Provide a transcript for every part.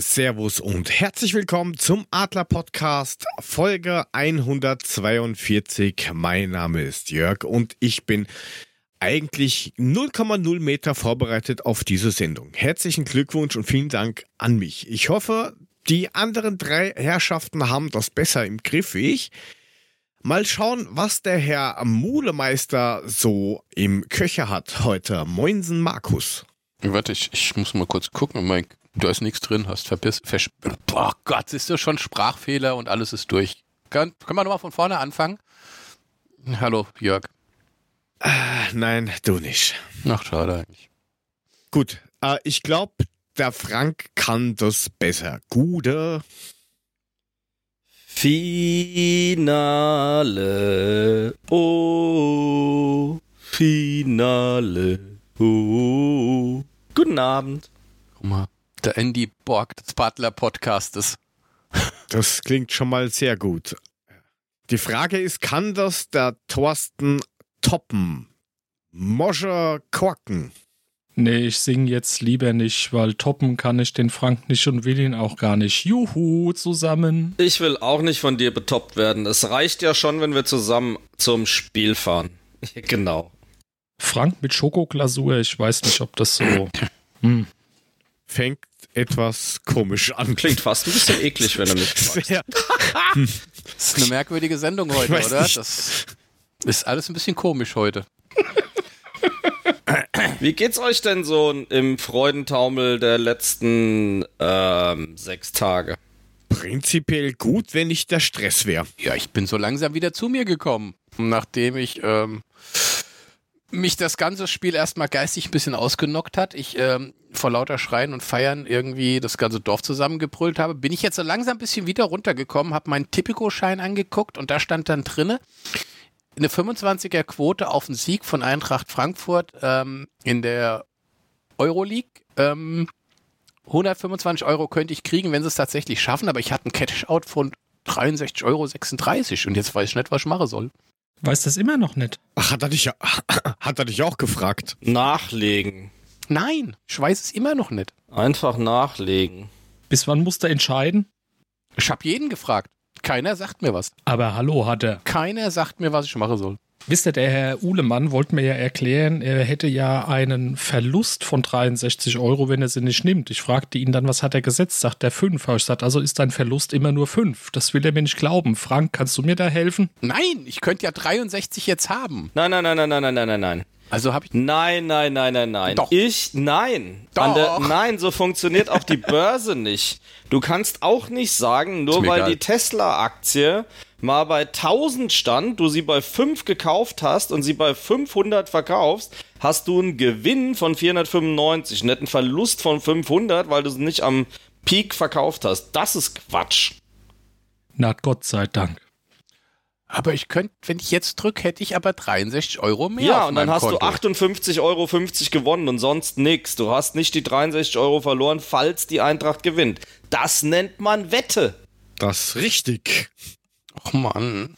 Servus und herzlich willkommen zum Adler Podcast Folge 142. Mein Name ist Jörg und ich bin eigentlich 0,0 Meter vorbereitet auf diese Sendung. Herzlichen Glückwunsch und vielen Dank an mich. Ich hoffe, die anderen drei Herrschaften haben das besser im Griff wie ich. Mal schauen, was der Herr Mulemeister so im Köcher hat heute. Moinsen Markus. Warte, ich, ich muss mal kurz gucken. Mike, da ist nichts drin, hast verpiss. Vers Boah Gott, ist das schon Sprachfehler und alles ist durch. Kann, können wir nochmal von vorne anfangen? Hallo, Jörg. Ah, nein, du nicht. Ach, schade eigentlich. Gut, äh, ich glaube, der Frank kann das besser. Gute. Finale. Oh, Finale. Oh. Guten Abend. Guck mal, der Andy Borg des Butler Podcastes. Das klingt schon mal sehr gut. Die Frage ist, kann das der Thorsten toppen? Moscher Korken. Nee, ich sing jetzt lieber nicht, weil toppen kann ich den Frank nicht und will ihn auch gar nicht. Juhu, zusammen. Ich will auch nicht von dir betoppt werden. Es reicht ja schon, wenn wir zusammen zum Spiel fahren. genau. Frank mit Schokoglasur, ich weiß nicht, ob das so. Hm. Fängt etwas komisch an. Klingt fast ein bisschen eklig, wenn er mich fragt. Das ist eine merkwürdige Sendung heute, oder? nicht. Das ist alles ein bisschen komisch heute. Wie geht's euch denn so im Freudentaumel der letzten ähm, sechs Tage? Prinzipiell gut, wenn nicht der Stress wäre. Ja, ich bin so langsam wieder zu mir gekommen, nachdem ich ähm, mich das ganze Spiel erstmal geistig ein bisschen ausgenockt hat. Ich ähm, vor lauter Schreien und Feiern irgendwie das ganze Dorf zusammengebrüllt habe, bin ich jetzt so langsam ein bisschen wieder runtergekommen, habe meinen Tipico-Schein angeguckt und da stand dann drinne eine 25er Quote auf den Sieg von Eintracht Frankfurt ähm, in der Euroleague. Ähm, 125 Euro könnte ich kriegen, wenn sie es tatsächlich schaffen, aber ich hatte einen Cash-Out von 63,36 Euro und jetzt weiß ich nicht, was ich machen soll. Weiß das immer noch nicht. Ach, hat er dich, ja- hat er dich auch gefragt? Nachlegen. Nein, ich weiß es immer noch nicht. Einfach nachlegen. Bis wann muss er entscheiden? Ich habe jeden gefragt. Keiner sagt mir was. Aber hallo, hat er. Keiner sagt mir, was ich machen soll. Wisst ihr, der Herr Uhlemann wollte mir ja erklären, er hätte ja einen Verlust von 63 Euro, wenn er sie nicht nimmt. Ich fragte ihn dann, was hat er gesetzt? Sagt er 5. Ich sagte, also ist dein Verlust immer nur 5. Das will er mir nicht glauben. Frank, kannst du mir da helfen? Nein, ich könnte ja 63 jetzt haben. Nein, nein, nein, nein, nein, nein, nein, nein. Also habe ich. Nein, nein, nein, nein, nein. Doch. Ich, nein. Doch. Der, nein, so funktioniert auch die Börse nicht. Du kannst auch nicht sagen, nur weil egal. die Tesla-Aktie mal bei 1000 stand, du sie bei 5 gekauft hast und sie bei 500 verkaufst, hast du einen Gewinn von 495, nicht einen Verlust von 500, weil du sie nicht am Peak verkauft hast. Das ist Quatsch. Na Gott sei Dank. Aber ich könnte, wenn ich jetzt drücke, hätte ich aber 63 Euro mehr. Ja, auf und dann hast Konto. du 58,50 Euro gewonnen und sonst nix. Du hast nicht die 63 Euro verloren, falls die Eintracht gewinnt. Das nennt man Wette. Das ist richtig. Och Mann.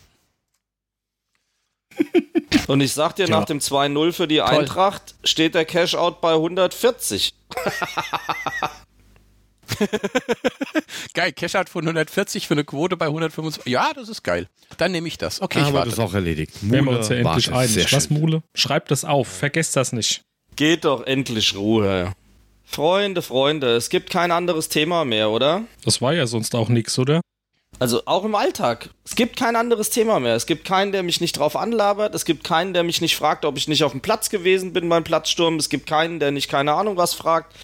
Und ich sag dir, Ja. nach dem 2-0 für die Eintracht steht der Cashout bei 140. Geil, Cash-Out von 140 für eine Quote bei 125. Ja, das ist geil. Dann nehme ich das. Okay, ich Aber warte. das ist auch erledigt. Wären wir uns ja endlich einig. Was. Mule? Schreib das auf. Vergesst das nicht. Geht doch endlich Ruhe. Freunde, Freunde, es gibt kein anderes Thema mehr, oder? Das war ja sonst auch nix, oder? Also auch im Alltag. Es gibt kein anderes Thema mehr. Es gibt keinen, der mich nicht drauf anlabert. Es gibt keinen, der mich nicht fragt, ob ich nicht auf dem Platz gewesen bin beim Platzsturm. Es gibt keinen, der nicht keine Ahnung was fragt.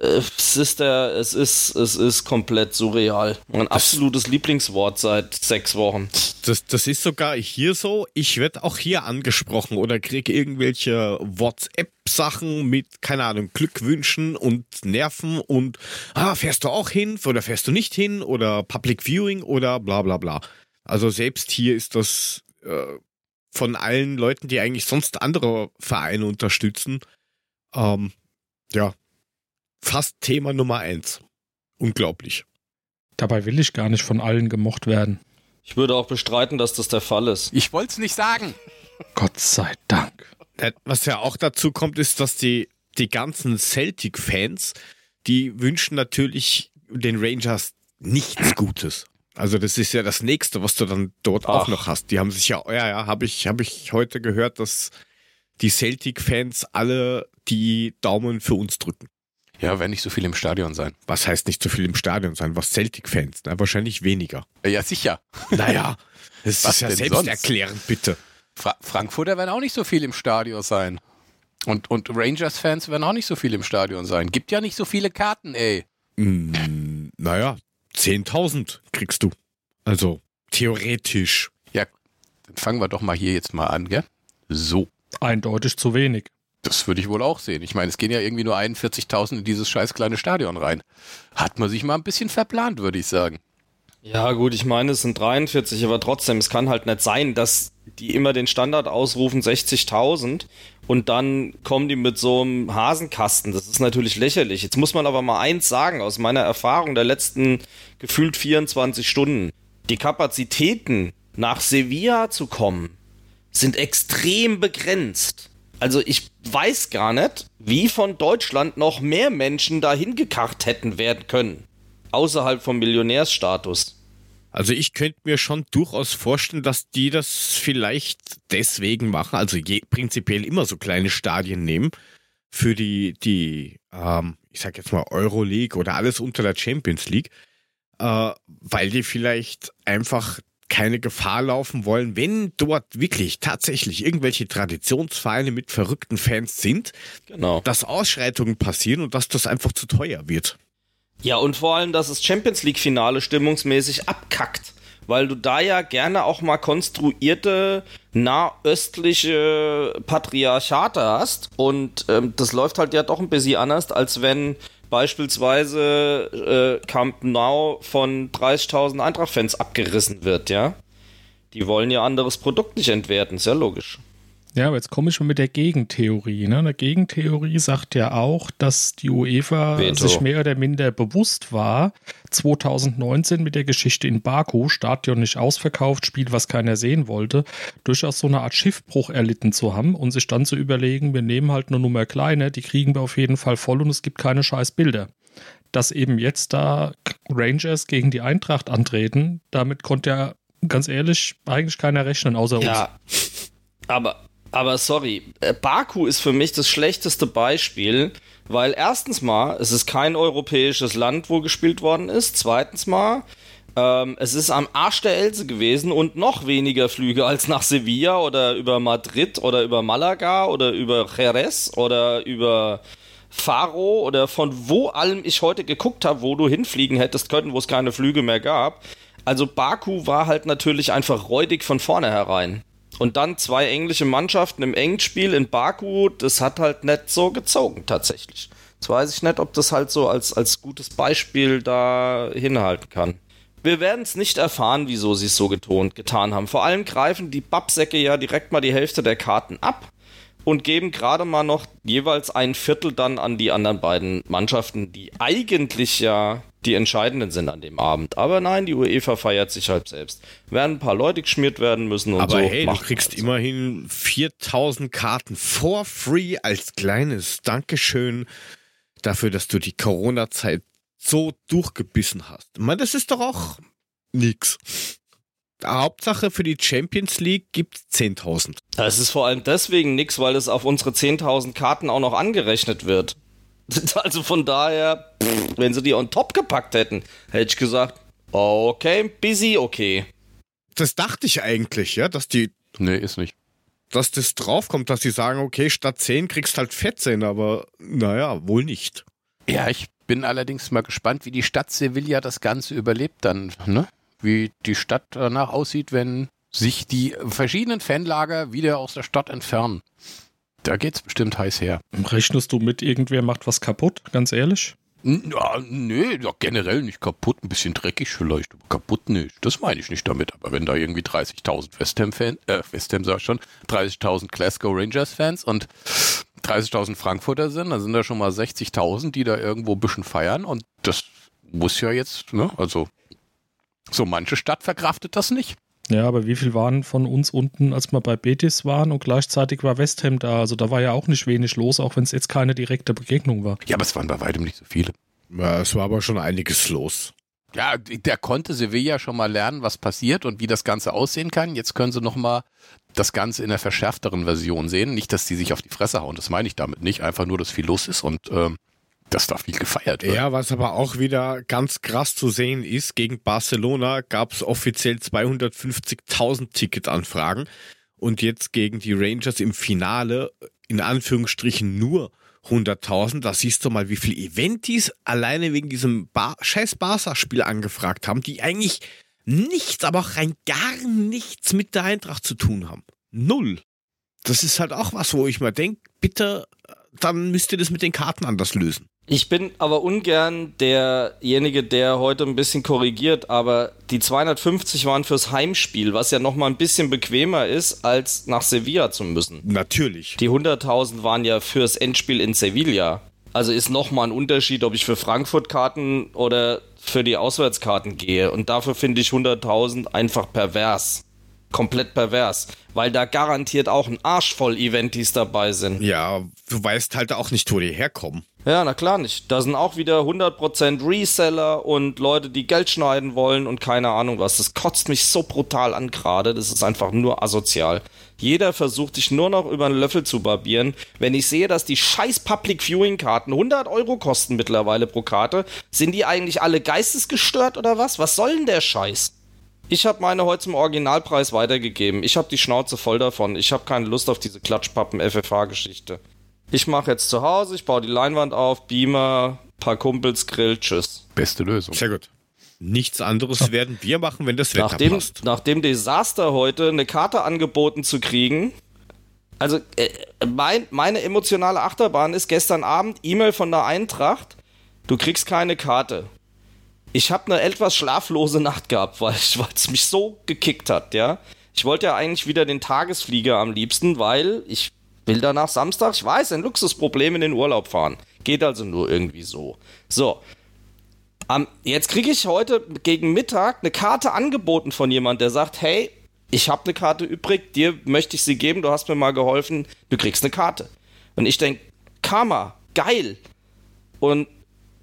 Äh, Es ist der, es ist, es ist komplett surreal. Mein absolutes Lieblingswort seit sechs Wochen. Das, das ist sogar hier so. Ich werde auch hier angesprochen oder kriege irgendwelche WhatsApp-Sachen mit, keine Ahnung, Glückwünschen und Nerven und ah, fährst du auch hin oder fährst du nicht hin oder Public Viewing oder bla bla bla. Also selbst hier ist das äh, von allen Leuten, die eigentlich sonst andere Vereine unterstützen, ähm, ja, fast Thema Nummer eins. Unglaublich. Dabei will ich gar nicht von allen gemocht werden. Ich würde auch bestreiten, dass das der Fall ist. Ich wollte es nicht sagen. Gott sei Dank. Äh, Was ja auch dazu kommt, ist, dass die, die ganzen Celtic-Fans, die wünschen natürlich den Rangers nichts Gutes. Also das ist ja das nächste, was du dann dort Ach. auch noch hast. Die haben sich ja, ja, ja, habe ich, habe ich heute gehört, dass die Celtic-Fans alle die Daumen für uns drücken. Ja, wenn nicht so viel im Stadion sein. Was heißt nicht so viel im Stadion sein? Was Celtic-Fans? Na, wahrscheinlich weniger. Ja, sicher. Naja, das Was ist ja selbsterklärend, bitte. Fra Frankfurter werden auch nicht so viel im Stadion sein. Und, und Rangers-Fans werden auch nicht so viel im Stadion sein. Gibt ja nicht so viele Karten, ey. Hm, naja, 10.000 kriegst du. Also theoretisch. Ja, dann fangen wir doch mal hier jetzt mal an, gell? So. Eindeutig zu wenig. Das würde ich wohl auch sehen. Ich meine, es gehen ja irgendwie nur 41.000 in dieses scheiß kleine Stadion rein. Hat man sich mal ein bisschen verplant, würde ich sagen. Ja, gut, ich meine, es sind 43, aber trotzdem, es kann halt nicht sein, dass die immer den Standard ausrufen, 60.000, und dann kommen die mit so einem Hasenkasten. Das ist natürlich lächerlich. Jetzt muss man aber mal eins sagen, aus meiner Erfahrung der letzten gefühlt 24 Stunden. Die Kapazitäten, nach Sevilla zu kommen, sind extrem begrenzt. Also ich weiß gar nicht, wie von Deutschland noch mehr Menschen dahin gekarrt hätten werden können. Außerhalb vom Millionärsstatus. Also ich könnte mir schon durchaus vorstellen, dass die das vielleicht deswegen machen, also je, prinzipiell immer so kleine Stadien nehmen für die, die, ähm, ich sag jetzt mal Euroleague oder alles unter der Champions League, äh, weil die vielleicht einfach keine Gefahr laufen wollen, wenn dort wirklich tatsächlich irgendwelche Traditionsvereine mit verrückten Fans sind, Genau. dass Ausschreitungen passieren und dass das einfach zu teuer wird. Ja, und vor allem, dass das Champions League-Finale stimmungsmäßig abkackt. Weil du da ja gerne auch mal konstruierte nahöstliche Patriarchate hast. Und ähm, das läuft halt ja doch ein bisschen anders, als wenn beispielsweise äh, Camp Nou von 30.000 Eintracht-Fans abgerissen wird, ja. Die wollen ihr anderes Produkt nicht entwerten, ist ja logisch. Ja, aber jetzt komme ich schon mit der Gegentheorie. Ne? Eine Gegentheorie sagt ja auch, dass die UEFA Veto. sich mehr oder minder bewusst war, 2019 mit der Geschichte in Baku, Stadion nicht ausverkauft, Spiel, was keiner sehen wollte, durchaus so eine Art Schiffbruch erlitten zu haben und sich dann zu überlegen, wir nehmen halt eine Nummer kleiner, die kriegen wir auf jeden Fall voll und es gibt keine scheiß Bilder. Dass eben jetzt da Rangers gegen die Eintracht antreten, damit konnte ja ganz ehrlich eigentlich keiner rechnen, außer uns. Ja, aber, aber sorry, äh, Baku ist für mich das schlechteste Beispiel, weil erstens mal, es ist kein europäisches Land, wo gespielt worden ist. Zweitens mal, ähm, es ist am Arsch der Else gewesen und noch weniger Flüge als nach Sevilla oder über Madrid oder über Malaga oder über Jerez oder über Faro oder von wo allem ich heute geguckt habe, wo du hinfliegen hättest können, wo es keine Flüge mehr gab. Also Baku war halt natürlich einfach räudig von vornherein. Und dann zwei englische Mannschaften im Endspiel in Baku, das hat halt nicht so gezogen tatsächlich. Jetzt weiß ich nicht, ob das halt so als, als gutes Beispiel da hinhalten kann. Wir werden es nicht erfahren, wieso sie es so getont, getan haben. Vor allem greifen die Babsäcke ja direkt mal die Hälfte der Karten ab und geben gerade mal noch jeweils ein Viertel dann an die anderen beiden Mannschaften, die eigentlich ja die entscheidenden sind an dem Abend. Aber nein, die UEFA feiert sich halt selbst. Werden ein paar Leute geschmiert werden müssen und Aber so. hey, du kriegst man so. immerhin 4000 Karten for free als kleines Dankeschön dafür, dass du die Corona-Zeit so durchgebissen hast. Ich meine, das ist doch auch nix. Hauptsache für die Champions League gibt's 10.000. Es ist vor allem deswegen nix, weil es auf unsere 10.000 Karten auch noch angerechnet wird. Also von daher, pff, wenn sie die on top gepackt hätten, hätte ich gesagt, okay, busy, okay. Das dachte ich eigentlich, ja, dass die, Nee, ist nicht. dass das draufkommt, dass sie sagen, okay, statt 10 kriegst halt 14, aber naja, wohl nicht. Ja, ich bin allerdings mal gespannt, wie die Stadt Sevilla das Ganze überlebt dann, ne? Wie die Stadt danach aussieht, wenn sich die verschiedenen Fanlager wieder aus der Stadt entfernen. Da geht's bestimmt heiß her. Rechnest du mit, irgendwer macht was kaputt, ganz ehrlich? Ja, nee, ja, generell nicht kaputt, ein bisschen dreckig vielleicht, aber kaputt nicht. Das meine ich nicht damit. Aber wenn da irgendwie 30.000 West Ham-Fans, äh, West Ham sag ich schon, 30.000 Glasgow Rangers-Fans und 30.000 Frankfurter sind, dann sind da schon mal 60.000, die da irgendwo ein bisschen feiern und das muss ja jetzt, ne, also so manche Stadt verkraftet das nicht. Ja, aber wie viel waren von uns unten, als wir bei Betis waren und gleichzeitig war West Ham da? Also da war ja auch nicht wenig los, auch wenn es jetzt keine direkte Begegnung war. Ja, aber es waren bei weitem nicht so viele. Ja, es war aber schon einiges los. Ja, der konnte Sevilla schon mal lernen, was passiert und wie das Ganze aussehen kann. Jetzt können sie noch mal das Ganze in der verschärfteren Version sehen. Nicht, dass die sich auf die Fresse hauen, das meine ich damit nicht. Einfach nur, dass viel los ist und ähm, dass da viel gefeiert wird. Ja, was aber auch wieder ganz krass zu sehen ist, gegen Barcelona gab es offiziell 250.000 Ticketanfragen und jetzt gegen die Rangers im Finale in Anführungsstrichen nur 100.000. Da siehst du mal, wie viele Eventis alleine wegen diesem Bar scheiß Barca-Spiel angefragt haben, die eigentlich nichts, aber auch rein gar nichts mit der Eintracht zu tun haben. Null. Das ist halt auch was, wo ich mir denke, bitte, dann müsst ihr das mit den Karten anders lösen. Ich bin aber ungern derjenige, der heute ein bisschen korrigiert, aber die 250 waren fürs Heimspiel, was ja nochmal ein bisschen bequemer ist, als nach Sevilla zu müssen. Natürlich. Die 100.000 waren ja fürs Endspiel in Sevilla. Also ist nochmal ein Unterschied, ob ich für Frankfurt Karten oder für die Auswärtskarten gehe. Und dafür finde ich 100.000 einfach pervers. Komplett pervers. Weil da garantiert auch ein Arsch voll Eventis dabei sind. Ja, du weißt halt auch nicht, wo die herkommen. Ja, na klar nicht. Da sind auch wieder 100% Reseller und Leute, die Geld schneiden wollen und keine Ahnung was. Das kotzt mich so brutal an gerade. Das ist einfach nur asozial. Jeder versucht sich nur noch über einen Löffel zu barbieren. Wenn ich sehe, dass die scheiß Public Viewing Karten 100 Euro kosten mittlerweile pro Karte, sind die eigentlich alle geistesgestört oder was? Was soll denn der Scheiß? Ich habe meine heute zum Originalpreis weitergegeben. Ich habe die Schnauze voll davon. Ich habe keine Lust auf diese Klatschpappen-FFH-Geschichte. Ich mache jetzt zu Hause, ich baue die Leinwand auf, Beamer, paar Kumpels, Grill, tschüss. Beste Lösung. Sehr gut. Nichts anderes werden wir machen, wenn das Wetter Nach dem, passt. nach dem Desaster heute eine Karte angeboten zu kriegen. Also äh, mein, meine emotionale Achterbahn ist gestern Abend E-Mail von der Eintracht. Du kriegst keine Karte. Ich habe eine etwas schlaflose Nacht gehabt, weil es mich so gekickt hat, ja. Ich wollte ja eigentlich wieder den Tagesflieger am liebsten, weil ich will danach Samstag, ich weiß, ein Luxusproblem in den Urlaub fahren. Geht also nur irgendwie so. So. Um, jetzt kriege ich heute gegen Mittag eine Karte angeboten von jemand, der sagt, hey, ich habe eine Karte übrig, dir möchte ich sie geben, du hast mir mal geholfen, du kriegst eine Karte. Und ich denke, Karma, geil. Und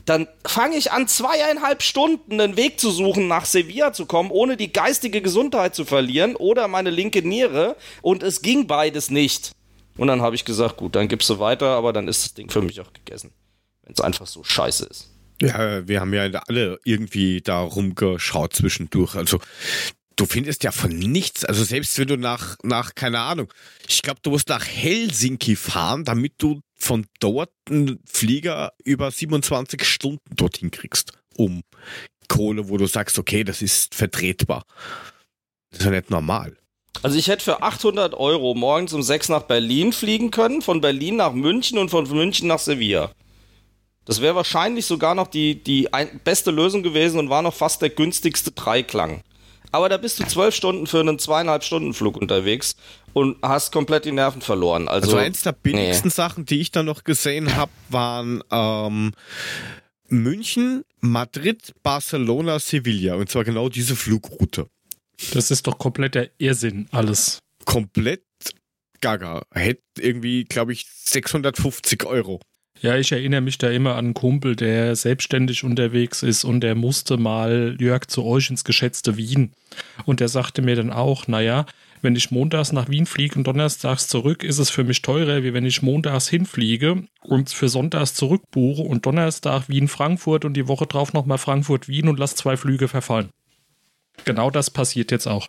dann fange ich an, zweieinhalb Stunden einen Weg zu suchen, nach Sevilla zu kommen, ohne die geistige Gesundheit zu verlieren oder meine linke Niere. Und es ging beides nicht. Und dann habe ich gesagt, gut, dann gibst du weiter, aber dann ist das Ding für mich auch gegessen. Wenn es einfach so scheiße ist. Ja, wir haben ja alle irgendwie da rumgeschaut zwischendurch. Also du findest ja von nichts, also selbst wenn du nach, nach keine Ahnung, ich glaube, du musst nach Helsinki fahren, damit du von dort einen Flieger über 27 Stunden dorthin kriegst, um Kohle, wo du sagst, okay, das ist vertretbar. Das ist ja nicht normal. Also ich hätte für 800 Euro morgens um 6 nach Berlin fliegen können, von Berlin nach München und von München nach Sevilla. Das wäre wahrscheinlich sogar noch die, die beste Lösung gewesen und war noch fast der günstigste Dreiklang. Aber da bist du zwölf Stunden für einen zweieinhalb Stunden Flug unterwegs und hast komplett die Nerven verloren. Also, Also, eins der billigsten Sachen, die ich da noch gesehen habe, waren ähm, München, Madrid, Barcelona, Sevilla. Und zwar genau diese Flugroute. Das ist doch komplett der Irrsinn, alles. Komplett gaga. Hätte irgendwie, glaube ich, 650 Euro. Ja, ich erinnere mich da immer an einen Kumpel, der selbstständig unterwegs ist und der musste mal, Jörg, zu euch ins geschätzte Wien. Und der sagte mir dann auch, naja, wenn ich montags nach Wien fliege und donnerstags zurück, ist es für mich teurer, wie wenn ich montags hinfliege und für sonntags zurückbuche und Donnerstag Wien-Frankfurt und die Woche drauf nochmal Frankfurt-Wien und lass zwei Flüge verfallen. Genau das passiert jetzt auch.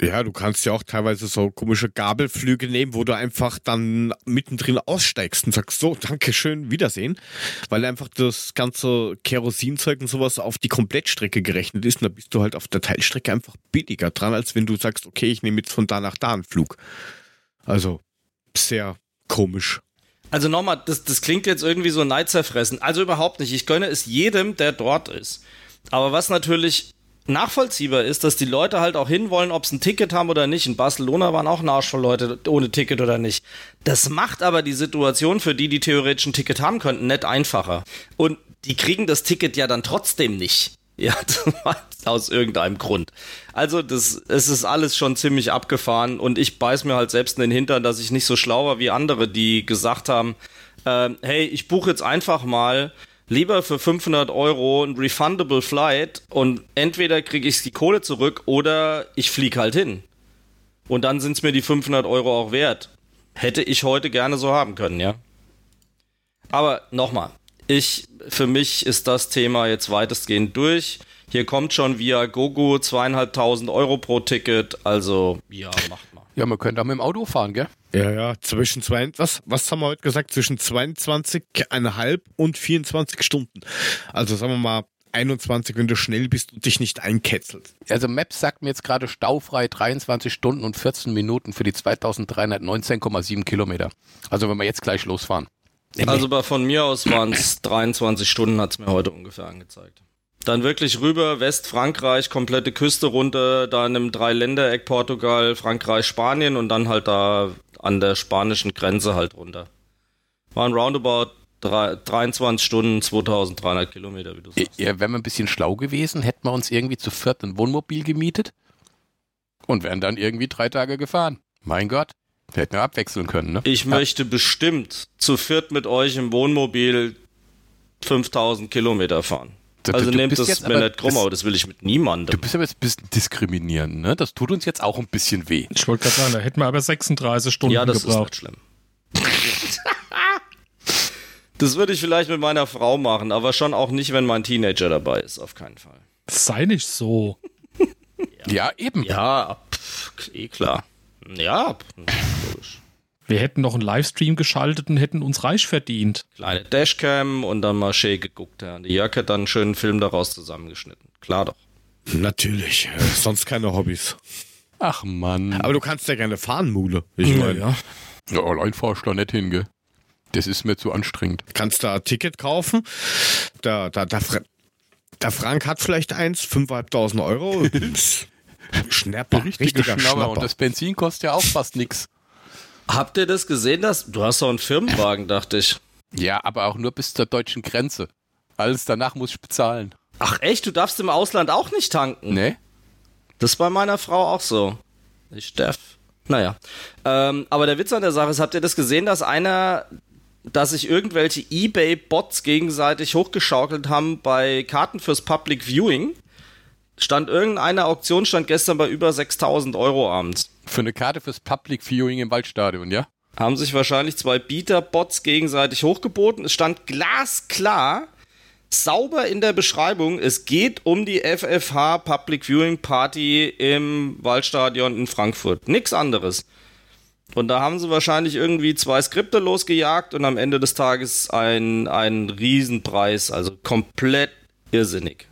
Ja, du kannst ja auch teilweise so komische Gabelflüge nehmen, wo du einfach dann mittendrin aussteigst und sagst, so, Dankeschön, Wiedersehen. Weil einfach das ganze Kerosinzeug und sowas auf die Komplettstrecke gerechnet ist. Und da bist du halt auf der Teilstrecke einfach billiger dran, als wenn du sagst, okay, ich nehme jetzt von da nach da einen Flug. Also, sehr komisch. Also nochmal, das, das klingt jetzt irgendwie so neidzerfressen. Also überhaupt nicht. Ich gönne es jedem, der dort ist. Aber was natürlich nachvollziehbar ist, dass die Leute halt auch hinwollen, ob sie ein Ticket haben oder nicht. In Barcelona waren auch ein Arsch voll Leute ohne Ticket oder nicht. Das macht aber die Situation für die, die theoretisch ein Ticket haben könnten, nicht einfacher. Und die kriegen das Ticket ja dann trotzdem nicht. Ja, aus irgendeinem Grund. Also das, es ist alles schon ziemlich abgefahren und ich beiß mir halt selbst in den Hintern, dass ich nicht so schlau war wie andere, die gesagt haben, äh, hey, ich buche jetzt einfach mal lieber für 500 Euro ein refundable Flight und entweder kriege ich die Kohle zurück oder ich fliege halt hin. Und dann sind es mir die 500 Euro auch wert. Hätte ich heute gerne so haben können, ja. Aber nochmal, ich, für mich ist das Thema jetzt weitestgehend durch. Hier kommt schon via Gogo zweieinhalbtausend Euro pro Ticket, also ja, macht mal. Ja, man könnte auch mit dem Auto fahren, gell? Ja, ja, zwischen zwei, was, was haben wir heute gesagt? Zwischen 22,5 und 24 Stunden. Also sagen wir mal 21, wenn du schnell bist und dich nicht einketzelst. Also Maps sagt mir jetzt gerade staufrei 23 Stunden und 14 Minuten für die 2319,7 Kilometer. Also wenn wir jetzt gleich losfahren. Also bei, von mir aus waren es 23 Stunden, hat's mir heute ungefähr angezeigt. Dann wirklich rüber, Westfrankreich, komplette Küste runter, da in einem Dreiländereck Portugal, Frankreich, Spanien und dann halt da an der spanischen Grenze halt runter. Waren roundabout drei, 23 Stunden, 2300 Kilometer, wie du sagst. Ja, wären wir ein bisschen schlau gewesen, hätten wir uns irgendwie zu viert ein Wohnmobil gemietet und wären dann irgendwie drei Tage gefahren. Mein Gott, wir hätten wir abwechseln können, ne? Ich möchte bestimmt zu viert mit euch im Wohnmobil 5000 Kilometer fahren. Du- Also du nehmt bist das jetzt mir aber- nicht krumm, aber das will ich mit Du niemandem. bist aber jetzt ein bisschen diskriminierend, ne? Das tut uns jetzt auch ein bisschen weh. Ich wollte gerade sagen, da hätten wir aber 36 Stunden Ja, das ist gebraucht. nicht schlimm. das würde ich vielleicht mit meiner Frau machen, aber schon auch nicht, wenn mein Teenager dabei ist, auf keinen Fall. Sei nicht so. Ja, eben. Ja, pff, eh klar. Ja, pff, logisch. Wir hätten noch einen Livestream geschaltet und hätten uns reich verdient. Kleine Dashcam und dann mal schön geguckt. Ja. Die Jörg hat dann einen schönen Film daraus zusammengeschnitten. Klar doch. Natürlich, äh, sonst keine Hobbys. Ach Mann. Aber du kannst ja gerne fahren, Mule. Ich meine, ja. Ja, allein fahr ich da nicht hin, gell? Das ist mir zu anstrengend. kannst da ein Ticket kaufen. Da, da, da, der Frank hat vielleicht eins, 5.500 Euro. Schnapper, Richtige richtiger Schnapper. Schnapper. Und das Benzin kostet ja auch fast nix. Habt ihr das gesehen? Dass, du hast doch einen Firmenwagen, dachte ich. Ja, aber auch nur bis zur deutschen Grenze. Alles danach muss ich bezahlen. Ach echt, du darfst im Ausland auch nicht tanken? Ne? Das ist bei meiner Frau auch so. Ich darf. Naja. Ähm, aber der Witz an der Sache ist, habt ihr das gesehen, dass einer, dass sich irgendwelche Ebay-Bots gegenseitig hochgeschaukelt haben bei Karten fürs Public Viewing? Stand irgendeine Auktion, stand gestern bei über 6000 Euro abends. Für eine Karte fürs Public Viewing im Waldstadion, ja? Haben sich wahrscheinlich zwei Bieter-Bots gegenseitig hochgeboten. Es stand glasklar, sauber in der Beschreibung, es geht um die FFH Public Viewing Party im Waldstadion in Frankfurt. Nix anderes. Und da haben sie wahrscheinlich irgendwie zwei Skripte losgejagt und am Ende des Tages ein, ein Riesenpreis, also komplett irrsinnig.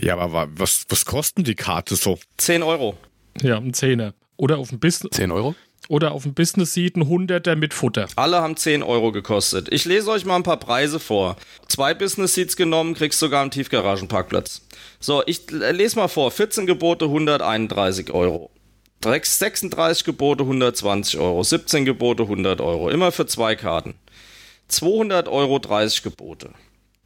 Ja, aber wa- was, was kosten die Karte so? 10 Euro. Ja, ein Zehner. Oder auf dem Business, 10 Euro? oder auf dem Business Seat ein Hunderter mit Futter. Alle haben 10 Euro gekostet. Ich lese euch mal ein paar Preise vor. Zwei Business Seats genommen, kriegst sogar einen Tiefgaragenparkplatz. So, ich lese mal vor. 14 Gebote, 131 Euro. Drecks 36 Gebote, 120 Euro. 17 Gebote, 100 Euro. Immer für zwei Karten. 200 Euro, 30 Gebote.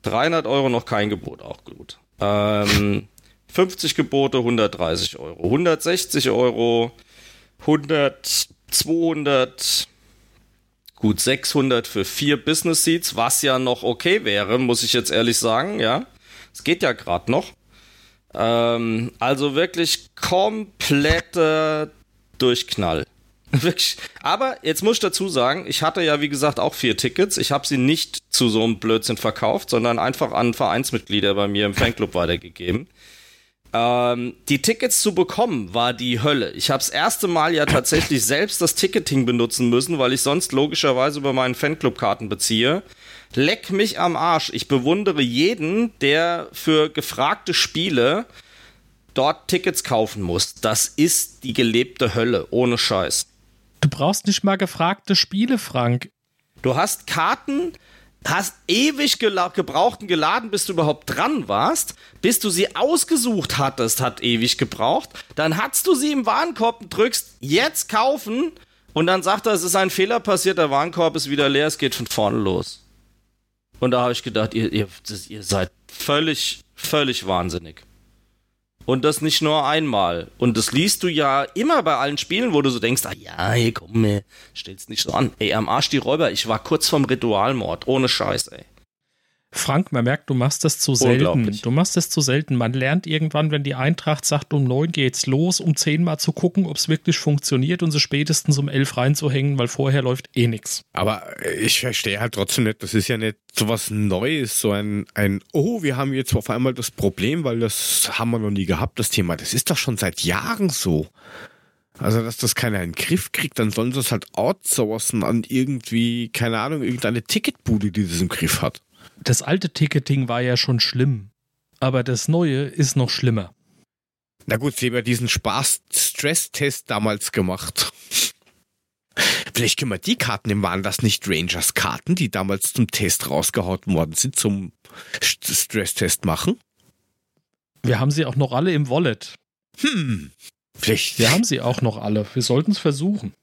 300 Euro noch kein Gebot, auch gut. Ähm, 50 Gebote, 130 Euro. 160 Euro, 100, 200, gut 600 für vier Business Seats, was ja noch okay wäre, muss ich jetzt ehrlich sagen, ja. Es geht ja gerade noch. Ähm, also wirklich kompletter Durchknall. Wirklich. Aber jetzt muss ich dazu sagen, ich hatte ja wie gesagt auch vier Tickets. Ich habe sie nicht zu so einem Blödsinn verkauft, sondern einfach an Vereinsmitglieder bei mir im Fanclub weitergegeben. Ähm, die Tickets zu bekommen war die Hölle. Ich habe das erste Mal ja tatsächlich selbst das Ticketing benutzen müssen, weil ich sonst logischerweise über meinen Fanclub-Karten beziehe. Leck mich am Arsch. Ich bewundere jeden, der für gefragte Spiele dort Tickets kaufen muss. Das ist die gelebte Hölle, ohne Scheiß. Brauchst nicht mal gefragte Spiele, Frank. Du hast Karten, hast ewig gebraucht und geladen, bis du überhaupt dran warst. Bis du sie ausgesucht hattest, hat ewig gebraucht. Dann hast du sie im Warenkorb und drückst jetzt kaufen und dann sagt er, es ist ein Fehler passiert, der Warenkorb ist wieder leer, es geht von vorne los. Und da habe ich gedacht, ihr, ihr, ihr seid völlig, völlig wahnsinnig. Und das nicht nur einmal. Und das liest du ja immer bei allen Spielen, wo du so denkst, ah ja, hey, komm, ey, stell's nicht so an. Ey, am Arsch die Räuber, ich war kurz vorm Ritualmord, ohne Scheiß, ey. Frank, man merkt, du machst das zu selten. Du machst das zu selten. Man lernt irgendwann, wenn die Eintracht sagt, um neun geht's los, um zehn mal zu gucken, ob es wirklich funktioniert und sie spätestens um elf reinzuhängen, weil vorher läuft eh nichts. Aber ich verstehe halt trotzdem nicht, das ist ja nicht so was Neues, so ein, ein, oh, wir haben jetzt auf einmal das Problem, weil das haben wir noch nie gehabt, das Thema. Das ist doch schon seit Jahren so. Also, dass das keiner in den Griff kriegt, dann sollen sie es halt outsourcen an irgendwie, keine Ahnung, irgendeine Ticketbude, die das im Griff hat das alte Ticketing war ja schon schlimm, aber das neue ist noch schlimmer. Na gut, sie haben ja diesen Spaß-Stress-Test damals gemacht. Vielleicht können wir die Karten nehmen. Waren das nicht Rangers Karten, die damals zum Test rausgehaut worden sind, zum Stress-Test machen? Wir haben sie auch noch alle im Wallet. Hm. Vielleicht. Wir haben sie auch noch alle. Wir sollten es versuchen.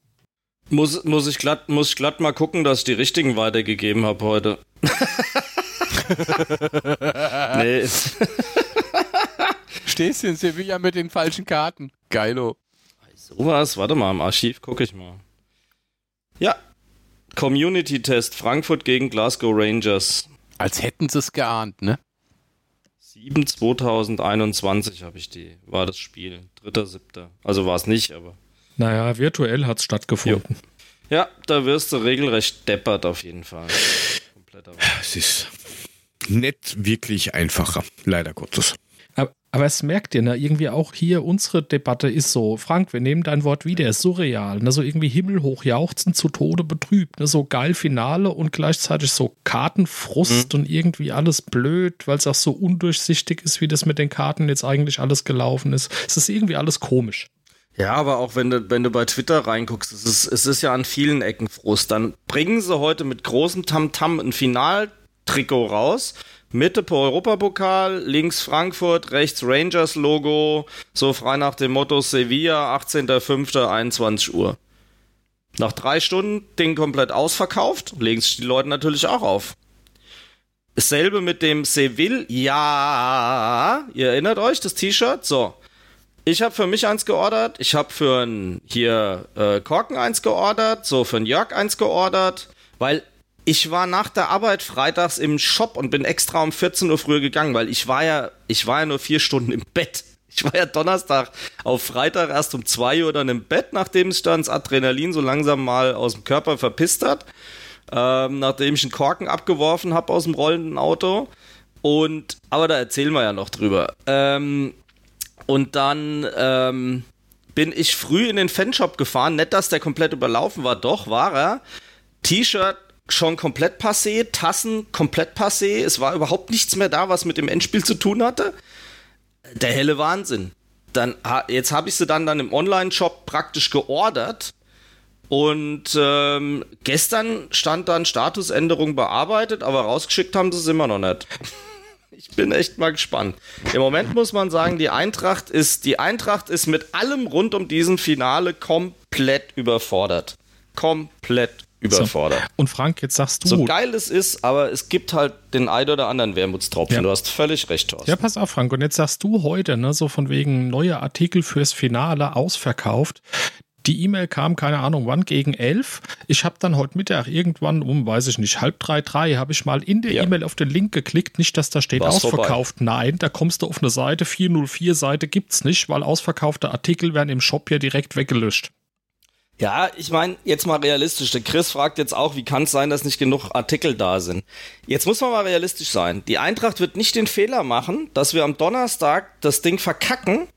Muss, muss, ich glatt, muss ich glatt mal gucken, dass ich die richtigen weitergegeben habe heute. nee. Stehst du in Sevilla mit den falschen Karten? Geilo. Sowas, warte mal, im Archiv gucke ich mal. Ja. Community-Test Frankfurt gegen Glasgow Rangers. Als hätten sie es geahnt, ne? 7 2021 habe ich die, war das Spiel. 3.7. Also war es nicht, aber. Naja, virtuell hat es stattgefunden. Jo. Ja, da wirst du regelrecht deppert auf jeden Fall. Es ist nicht wirklich einfacher, leider Gottes. Aber, aber es merkt ihr, ne, irgendwie auch hier unsere Debatte ist so, Frank, wir nehmen dein Wort wieder, ist surreal, ne, so irgendwie himmelhoch jauchzen, zu Tode betrübt, ne, so geil Finale und gleichzeitig so Kartenfrust mhm. und irgendwie alles blöd, weil es auch so undurchsichtig ist, wie das mit den Karten jetzt eigentlich alles gelaufen ist. Es ist irgendwie alles komisch. Ja, aber auch wenn du, wenn du bei Twitter reinguckst, es ist, es ist ja an vielen Ecken Frust. Dann bringen sie heute mit großem Tamtam -Tam ein Finaltrikot raus. Mitte pro Europapokal, links Frankfurt, rechts Rangers Logo, so frei nach dem Motto Sevilla, 18.05., Uhr. Nach drei Stunden Ding komplett ausverkauft, legen sich die Leute natürlich auch auf. Dasselbe mit dem Seville, ja, ihr erinnert euch, das T-Shirt, so. Ich habe für mich eins geordert. Ich habe für ein, hier äh, Korken eins geordert, so für ein Jörg eins geordert, weil ich war nach der Arbeit freitags im Shop und bin extra um 14 Uhr früher gegangen, weil ich war ja, ich war ja nur vier Stunden im Bett. Ich war ja Donnerstag auf Freitag erst um zwei Uhr dann im Bett, nachdem sich dann das Adrenalin so langsam mal aus dem Körper verpisst hat. Ähm, nachdem ich einen Korken abgeworfen habe aus dem rollenden Auto. Und, aber da erzählen wir ja noch drüber. Ähm, und dann ähm, bin ich früh in den Fanshop gefahren. Nicht, dass der komplett überlaufen war, doch war er. T-Shirt schon komplett passé, Tassen komplett passé. Es war überhaupt nichts mehr da, was mit dem Endspiel zu tun hatte. Der helle Wahnsinn. Dann, jetzt habe ich sie dann, dann im Online-Shop praktisch geordert. Und ähm, gestern stand dann Statusänderung bearbeitet, aber rausgeschickt haben sie es immer noch nicht. Ich bin echt mal gespannt. Im Moment muss man sagen, die Eintracht ist, die Eintracht ist mit allem rund um diesen Finale komplett überfordert. Komplett überfordert. So. Und Frank, jetzt sagst du. So geil es ist, aber es gibt halt den ein oder anderen Wermutstropfen. Ja. Du hast völlig recht, Thorsten. Ja, pass auf, Frank. Und jetzt sagst du heute, ne, so von wegen neue Artikel fürs Finale ausverkauft. Die E-Mail kam, keine Ahnung wann, gegen elf. Ich habe dann heute Mittag irgendwann um, weiß ich nicht, halb drei, drei, habe ich mal in der ja. E-Mail auf den Link geklickt. Nicht, dass da steht War's ausverkauft. Vorbei. Nein, da kommst du auf eine Seite, 404 Seite gibt's nicht, weil ausverkaufte Artikel werden im Shop ja direkt weggelöscht. Ja, ich meine, jetzt mal realistisch. Der Chris fragt jetzt auch, wie kann es sein, dass nicht genug Artikel da sind? Jetzt muss man mal realistisch sein. Die Eintracht wird nicht den Fehler machen, dass wir am Donnerstag das Ding verkacken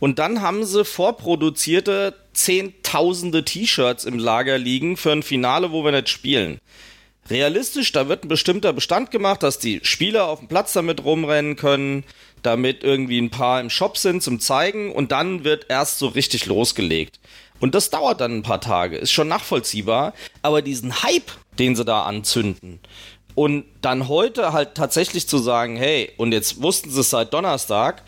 und dann haben sie vorproduzierte zehntausende T-Shirts im Lager liegen für ein Finale, wo wir nicht spielen. Realistisch, da wird ein bestimmter Bestand gemacht, dass die Spieler auf dem Platz damit rumrennen können, damit irgendwie ein paar im Shop sind zum Zeigen und dann wird erst so richtig losgelegt. Und das dauert dann ein paar Tage, ist schon nachvollziehbar, aber diesen Hype, den sie da anzünden und dann heute halt tatsächlich zu sagen, hey, und jetzt wussten sie es seit Donnerstag,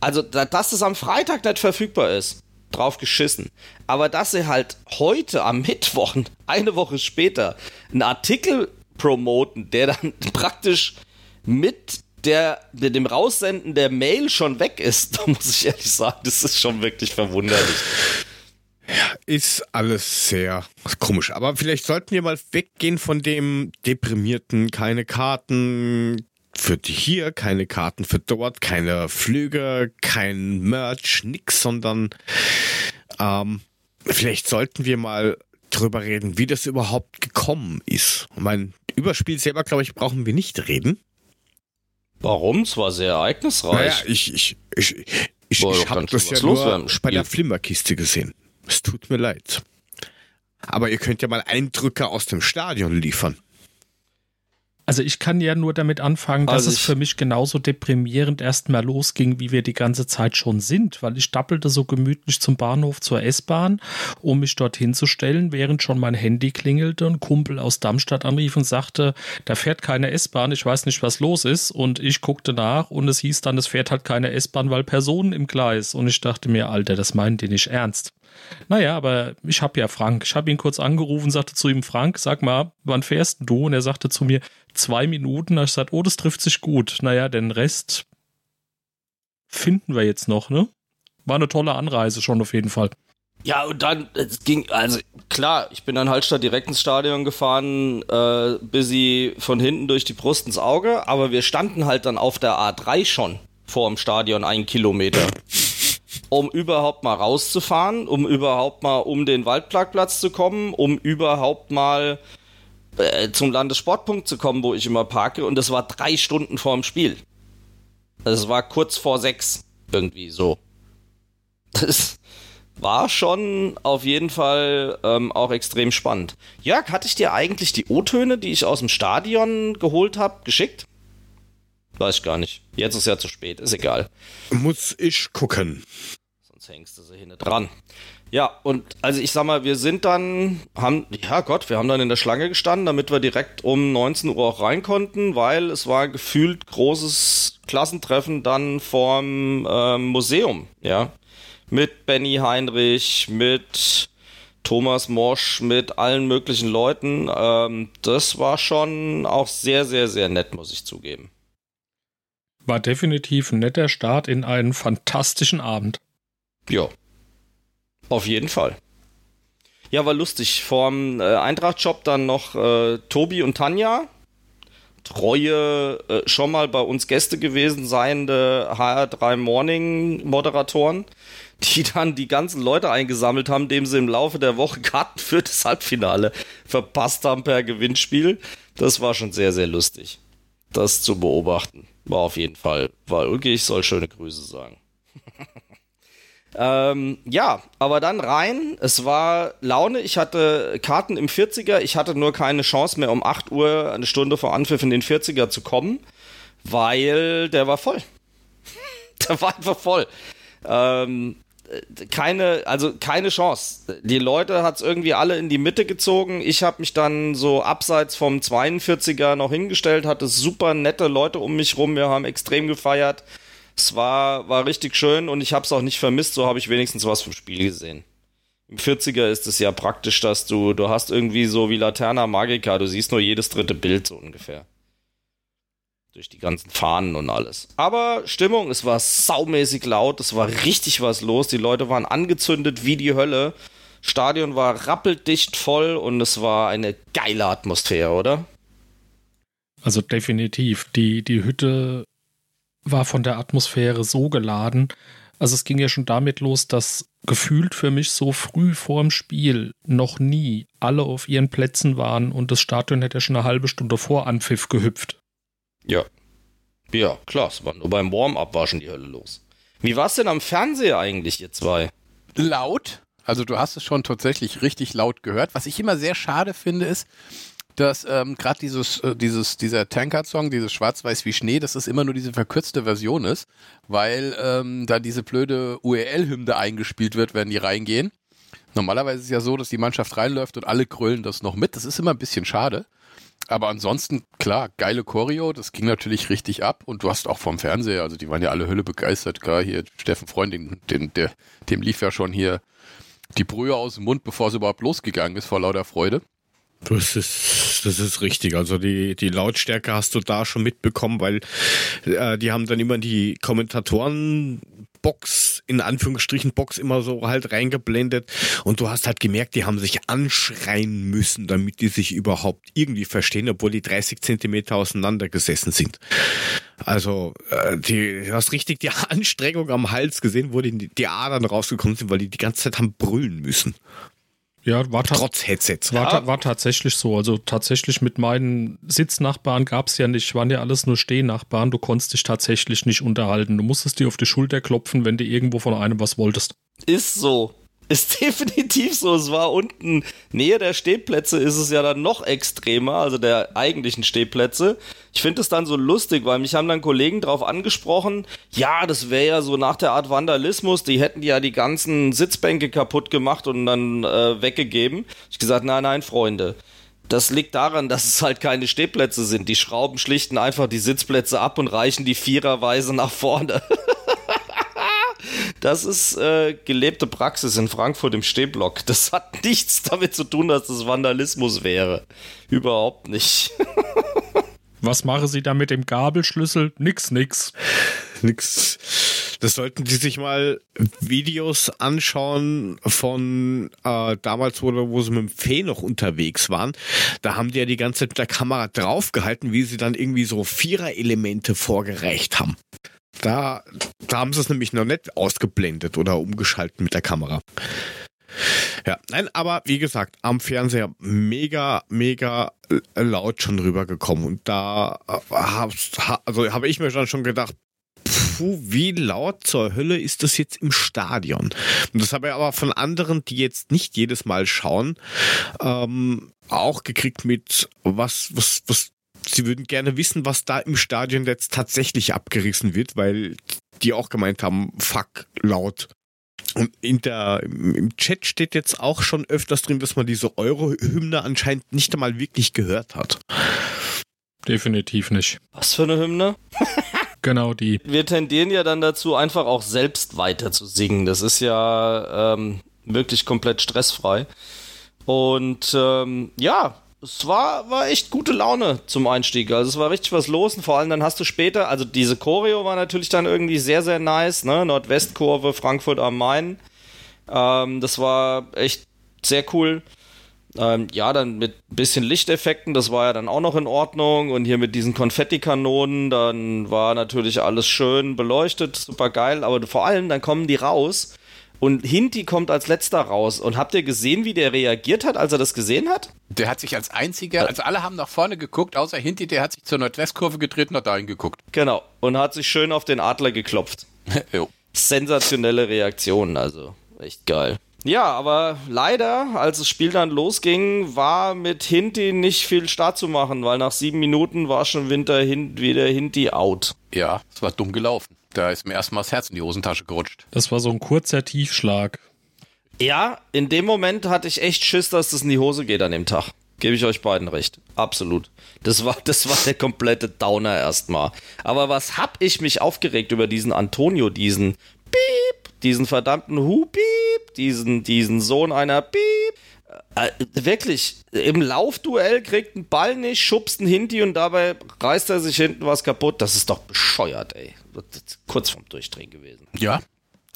also, dass es am Freitag nicht verfügbar ist, drauf geschissen. Aber dass sie halt heute am Mittwoch, eine Woche später, einen Artikel promoten, der dann praktisch mit der, mit dem Raussenden der Mail schon weg ist, da muss ich ehrlich sagen, das ist schon wirklich verwunderlich. Ja, ist alles sehr komisch. Aber vielleicht sollten wir mal weggehen von dem deprimierten, keine Karten, für hier keine Karten für dort, keine Flüge, kein Merch, nix, sondern ähm, vielleicht sollten wir mal drüber reden, wie das überhaupt gekommen ist. mein Überspiel selber, glaube ich, brauchen wir nicht reden. Warum? Es war sehr ereignisreich. Naja, ich, ich, ich, ich, ich habe das ja nur bei der Flimmerkiste gesehen. Es tut mir leid. Aber ihr könnt ja mal Eindrücke aus dem Stadion liefern. Also ich kann ja nur damit anfangen, dass also es für mich genauso deprimierend erstmal losging, wie wir die ganze Zeit schon sind, weil ich stappelte so gemütlich zum Bahnhof zur S-Bahn, um mich dorthin zu stellen, während schon mein Handy klingelte und Kumpel aus Darmstadt anrief und sagte, da fährt keine S-Bahn, ich weiß nicht, was los ist. Und ich guckte nach und es hieß dann, es fährt halt keine S-Bahn, weil Personen im Gleis. Und ich dachte mir, Alter, das meinen die nicht ernst. Naja, aber ich habe ja Frank. Ich habe ihn kurz angerufen, sagte zu ihm, Frank, sag mal, wann fährst du? Und er sagte zu mir, zwei Minuten. Ich gesagt, oh, das trifft sich gut. Naja, den Rest finden wir jetzt noch, ne? War eine tolle Anreise schon auf jeden Fall. Ja, und dann, es ging, also klar, ich bin dann Hallstatt direkt ins Stadion gefahren, äh, bis sie von hinten durch die Brust ins Auge, aber wir standen halt dann auf der A3 schon vor dem Stadion einen Kilometer um überhaupt mal rauszufahren, um überhaupt mal um den Waldparkplatz zu kommen, um überhaupt mal äh, zum Landessportpunkt zu kommen, wo ich immer parke. Und das war drei Stunden vor dem Spiel. Das war kurz vor sechs, irgendwie so. Das war schon auf jeden Fall ähm, auch extrem spannend. Jörg, hatte ich dir eigentlich die O-Töne, die ich aus dem Stadion geholt habe, geschickt? Weiß ich gar nicht. Jetzt ist ja zu spät, ist egal. Muss ich gucken sonst hängst du sie hinten dran. Ja, und also ich sag mal, wir sind dann, haben, ja Gott, wir haben dann in der Schlange gestanden, damit wir direkt um 19 Uhr auch rein konnten, weil es war gefühlt großes Klassentreffen dann vorm äh, Museum, ja. Mit Benny Heinrich, mit Thomas Morsch, mit allen möglichen Leuten. Ähm, das war schon auch sehr, sehr, sehr nett, muss ich zugeben. War definitiv ein netter Start in einen fantastischen Abend. Ja. Auf jeden Fall. Ja, war lustig. Vorm äh, Eintracht-Shop dann noch äh, Tobi und Tanja. Treue, äh, schon mal bei uns Gäste gewesen seiende HR3 Morning Moderatoren, die dann die ganzen Leute eingesammelt haben, dem sie im Laufe der Woche Karten für das Halbfinale verpasst haben per Gewinnspiel. Das war schon sehr, sehr lustig. Das zu beobachten. War auf jeden Fall, war okay, ich soll schöne Grüße sagen. Ähm, ja, aber dann rein. Es war Laune. Ich hatte Karten im 40er. Ich hatte nur keine Chance mehr, um 8 Uhr, eine Stunde vor Anpfiff in den 40er zu kommen, weil der war voll. der war einfach voll. Ähm, keine, also keine Chance. Die Leute hat es irgendwie alle in die Mitte gezogen. Ich habe mich dann so abseits vom 42er noch hingestellt, hatte super nette Leute um mich rum. Wir haben extrem gefeiert. Es war, war richtig schön und ich habe es auch nicht vermisst, so habe ich wenigstens was vom Spiel gesehen. Im 40er ist es ja praktisch, dass du, du hast irgendwie so wie Laterna Magica, du siehst nur jedes dritte Bild so ungefähr. Durch die ganzen Fahnen und alles. Aber Stimmung, es war saumäßig laut, es war richtig was los, die Leute waren angezündet wie die Hölle. Stadion war rappeldicht voll und es war eine geile Atmosphäre, oder? Also definitiv. Die, die Hütte war von der Atmosphäre so geladen. Also es ging ja schon damit los, dass gefühlt für mich so früh vor dem Spiel noch nie alle auf ihren Plätzen waren und das Stadion hätte ja schon eine halbe Stunde vor Anpfiff gehüpft. Ja. Ja, klar, es war nur beim Warm-up war schon die Hölle los. Wie war es denn am Fernseher eigentlich, ihr zwei? Laut. Also du hast es schon tatsächlich richtig laut gehört. Was ich immer sehr schade finde, ist, dass ähm, gerade dieses, äh, dieses, dieser Tankard-Song, dieses Schwarz-Weiß wie Schnee, dass das immer nur diese verkürzte Version ist, weil ähm, da diese blöde UEL-Hymne eingespielt wird, wenn die reingehen. Normalerweise ist es ja so, dass die Mannschaft reinläuft und alle krölen das noch mit. Das ist immer ein bisschen schade. Aber ansonsten, klar, geile Choreo, das ging natürlich richtig ab und du hast auch vom Fernseher, also die waren ja alle Hölle begeistert, gerade hier Steffen Freund, den, den, der, dem lief ja schon hier die Brühe aus dem Mund, bevor es überhaupt losgegangen ist, vor lauter Freude. Das ist, das ist richtig. Also die, die Lautstärke hast du da schon mitbekommen, weil äh, die haben dann immer die Kommentatoren Box, in Anführungsstrichen Box immer so halt reingeblendet und du hast halt gemerkt, die haben sich anschreien müssen, damit die sich überhaupt irgendwie verstehen, obwohl die 30 Zentimeter auseinandergesessen sind. Also, äh, die, du hast richtig die Anstrengung am Hals gesehen, wo die, die Adern rausgekommen sind, weil die die ganze Zeit haben brüllen müssen. Ja, war, Trotz Headsets. war, Ja. war tatsächlich so. Also tatsächlich mit meinen Sitznachbarn gab es ja nicht, waren ja alles nur Stehnachbarn. Du konntest dich tatsächlich nicht unterhalten. Du musstest dir auf die Schulter klopfen, wenn du irgendwo von einem was wolltest. Ist so. Ist definitiv so. Es war unten, nähe der Stehplätze ist es ja dann noch extremer, also der eigentlichen Stehplätze. Ich finde es dann so lustig, weil mich haben dann Kollegen drauf angesprochen, ja, das wäre ja so nach der Art Vandalismus, die hätten ja die ganzen Sitzbänke kaputt gemacht und dann äh, weggegeben. Ich gesagt, nein, nein, Freunde. Das liegt daran, dass es halt keine Stehplätze sind. Die schrauben schlichten einfach die Sitzplätze ab und reichen die viererweise nach vorne. Das ist äh, gelebte Praxis in Frankfurt im Stehblock. Das hat nichts damit zu tun, dass das Vandalismus wäre. Überhaupt nicht. Was machen sie da mit dem Gabelschlüssel? Nix, nix. Nix. Das sollten die sich mal Videos anschauen von äh, damals, wo, wo sie mit dem Fee noch unterwegs waren. Da haben die ja die ganze Zeit mit der Kamera draufgehalten, wie sie dann irgendwie so Vierer-Elemente vorgereicht haben. Da, da haben sie es nämlich noch nicht ausgeblendet oder umgeschaltet mit der Kamera. Ja, nein, aber wie gesagt, am Fernseher mega, mega äh, laut schon rübergekommen. Und da äh, also habe ich mir dann schon gedacht, puh, wie laut zur Hölle ist das jetzt im Stadion? Und das habe ich aber von anderen, die jetzt nicht jedes Mal schauen, ähm, auch gekriegt mit, was, was, was, sie würden gerne wissen, was da im Stadion jetzt tatsächlich abgerissen wird, weil die auch gemeint haben, fuck, laut. Und in der, im Chat steht jetzt auch schon öfters drin, dass man diese Euro-Hymne anscheinend nicht einmal wirklich gehört hat. Definitiv nicht. Was für eine Hymne? Genau die. Wir tendieren ja dann dazu, einfach auch selbst weiter zu singen. Das ist ja ähm, wirklich komplett stressfrei. Und ähm, ja, es war, war echt gute Laune zum Einstieg. Also es war richtig was los und vor allem dann hast du später, also diese Choreo war natürlich dann irgendwie sehr, sehr nice, ne? Nordwestkurve, Frankfurt am Main. Ähm, das war echt sehr cool. Ähm, ja, dann mit ein bisschen Lichteffekten, das war ja dann auch noch in Ordnung. Und hier mit diesen Konfettikanonen, dann war natürlich alles schön beleuchtet, super geil. Aber vor allem, dann kommen die raus und Hinti kommt als letzter raus. Und habt ihr gesehen, wie der reagiert hat, als er das gesehen hat? Der hat sich als einziger, also alle haben nach vorne geguckt, außer Hinti, der hat sich zur Nordwestkurve gedreht und hat dahin geguckt. Genau. Und hat sich schön auf den Adler geklopft. jo. sensationelle Reaktion, also echt geil. Ja, aber leider, als das Spiel dann losging, war mit Hinti nicht viel Start zu machen, weil nach sieben Minuten war schon Winter hin, wieder Hinti out. Ja, es war dumm gelaufen. Da ist mir erstmal das Herz in die Hosentasche gerutscht. Das war so ein kurzer Tiefschlag. Ja, in dem Moment hatte ich echt Schiss, dass das in die Hose geht an dem Tag. Gebe ich euch beiden recht. Absolut. Das war, das war der komplette Downer erstmal. Aber was hab ich mich aufgeregt über diesen Antonio, diesen Piep, diesen verdammten Hu Piep, diesen, diesen Sohn einer Piep. Äh, wirklich, im Laufduell kriegt ein Ball nicht, schubst einen Hinti und dabei reißt er sich hinten was kaputt. Das ist doch bescheuert, ey. Kurz vorm Durchdrehen gewesen. Ja,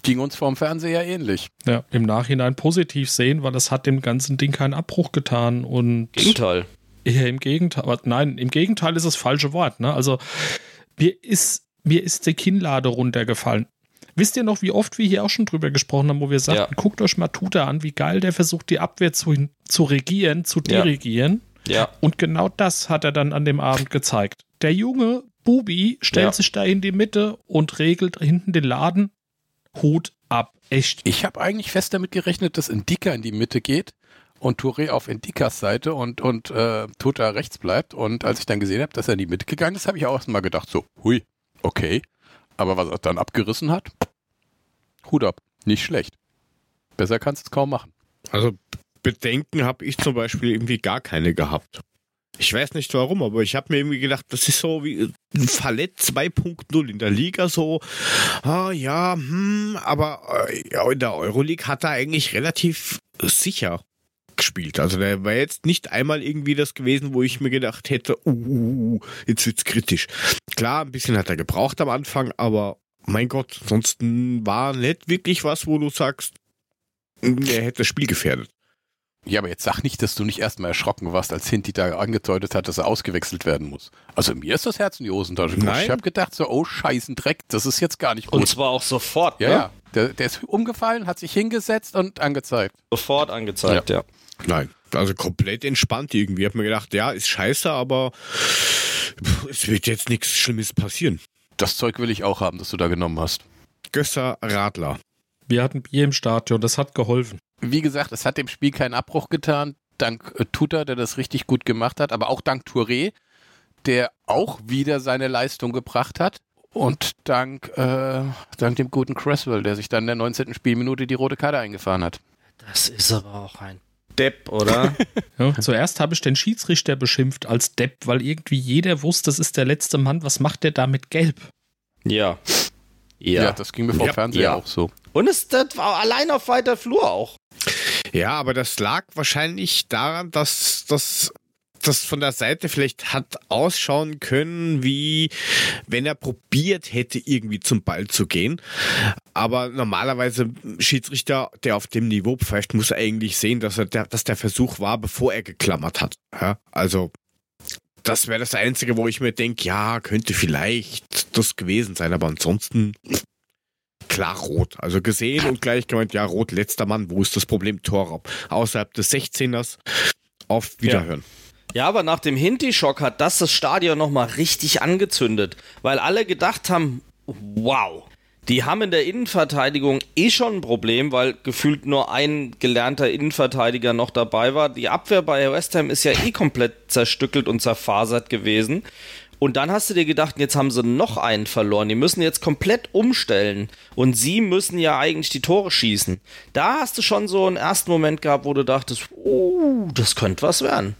ging uns vorm Fernseher ähnlich. Ja, im Nachhinein positiv sehen, weil das hat dem ganzen Ding keinen Abbruch getan und Gegenteil. Ja, im Gegenteil. aber Nein, im Gegenteil ist das falsche Wort. Ne? Also mir ist, mir ist die Kinnlade runtergefallen. Wisst ihr noch, wie oft wir hier auch schon drüber gesprochen haben, wo wir sagten, Ja. guckt euch mal Tuta an, wie geil der versucht, die Abwehr zu, zu regieren, zu Ja. dirigieren. Ja. Und genau das hat er dann an dem Abend gezeigt. Der junge Bubi stellt Ja. sich da in die Mitte und regelt hinten den Laden. Hut ab. Echt. Ich habe eigentlich fest damit gerechnet, dass Indika in die Mitte geht und Touré auf Indikas Seite und, und äh, Tota rechts bleibt. Und als ich dann gesehen habe, dass er in die Mitte gegangen ist, habe ich auch erstmal gedacht, so, hui, okay. Aber was er dann abgerissen hat, Hut ab, nicht schlecht. Besser kannst du es kaum machen. Also Bedenken habe ich zum Beispiel irgendwie gar keine gehabt. Ich weiß nicht warum, aber ich habe mir irgendwie gedacht, das ist so wie ein Fallett 2.0 in der Liga so, ah ja, hm, aber äh, ja, in der Euroleague hat er eigentlich relativ sicher gespielt. Also der war jetzt nicht einmal irgendwie das gewesen, wo ich mir gedacht hätte, uh, uh, uh, jetzt wird's kritisch. Klar, ein bisschen hat er gebraucht am Anfang, aber mein Gott, sonst war nicht wirklich was, wo du sagst, er hätte das Spiel gefährdet. Ja, aber jetzt sag nicht, dass du nicht erstmal erschrocken warst, als Hinti da angedeutet hat, dass er ausgewechselt werden muss. Also mir ist das Herz in die Hosentasche gerutscht. Nein. Ich habe gedacht so, oh scheißen Dreck, das ist jetzt gar nicht Und gut. zwar auch sofort, Ja, ne? ja. Der, der ist umgefallen, hat sich hingesetzt und angezeigt. Sofort angezeigt, ja. Nein, also komplett entspannt irgendwie. Ich habe mir gedacht, ja, ist scheiße, aber es wird jetzt nichts Schlimmes passieren. Das Zeug will ich auch haben, das du da genommen hast. Gösser Radler. Wir hatten Bier im Stadion, das hat geholfen. Wie gesagt, es hat dem Spiel keinen Abbruch getan. Dank äh, Tuta, der das richtig gut gemacht hat, aber auch dank Touré, der auch wieder seine Leistung gebracht hat. Und dank, äh, dank dem guten Cresswell, der sich dann in der 19. Spielminute die rote Karte eingefahren hat. Das ist aber auch ein Depp, oder? Ja, zuerst habe ich den Schiedsrichter beschimpft als Depp, weil irgendwie jeder wusste, das ist der letzte Mann. Was macht der da mit Gelb? ja. Ja, Ja. das ging mir vom Ja, Fernseher ja. auch so. Und es das war allein auf weiter Flur auch. Ja, aber das lag wahrscheinlich daran, dass das das von der Seite vielleicht hat ausschauen können, wie wenn er probiert hätte, irgendwie zum Ball zu gehen. Aber normalerweise Schiedsrichter, der auf dem Niveau pfeift, muss eigentlich sehen, dass er der, dass der Versuch war, bevor er geklammert hat. Ja, also das wäre das Einzige, wo ich mir denke, ja, könnte vielleicht das gewesen sein, aber ansonsten klar rot. Also gesehen und gleich gemeint, ja, rot, letzter Mann, wo ist das Problem? Torraub. Außerhalb des 16ers auf Wiederhören. Ja, aber nach dem Hinti-Schock hat das das Stadion nochmal richtig angezündet, weil alle gedacht haben, wow, die haben in der Innenverteidigung eh schon ein Problem, weil gefühlt nur ein gelernter Innenverteidiger noch dabei war. Die Abwehr bei West Ham ist ja eh komplett zerstückelt und zerfasert gewesen. Und dann hast du dir gedacht, jetzt haben sie noch einen verloren. Die müssen jetzt komplett umstellen. Und sie müssen ja eigentlich die Tore schießen. Da hast du schon so einen ersten Moment gehabt, wo du dachtest, oh, das könnte was werden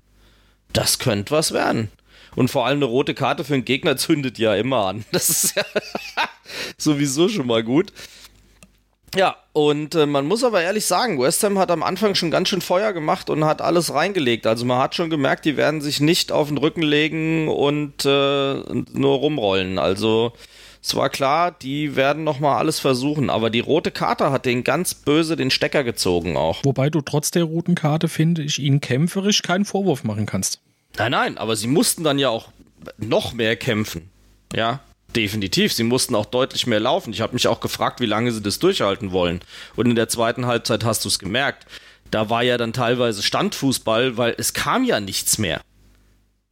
das könnte was werden. Und vor allem eine rote Karte für einen Gegner zündet ja immer an. Das ist ja sowieso schon mal gut. Ja, und äh, man muss aber ehrlich sagen, West Ham hat am Anfang schon ganz schön Feuer gemacht und hat alles reingelegt. Also man hat schon gemerkt, die werden sich nicht auf den Rücken legen und äh, nur rumrollen. Also es war klar, die werden nochmal alles versuchen. Aber die rote Karte hat den ganz böse den Stecker gezogen auch. Wobei du trotz der roten Karte, finde ich, ihnen kämpferisch keinen Vorwurf machen kannst. Nein, nein, aber sie mussten dann ja auch noch mehr kämpfen. Ja, definitiv. Sie mussten auch deutlich mehr laufen. Ich habe mich auch gefragt, wie lange sie das durchhalten wollen. Und in der zweiten Halbzeit hast du es gemerkt. Da war ja dann teilweise Standfußball, weil es kam ja nichts mehr.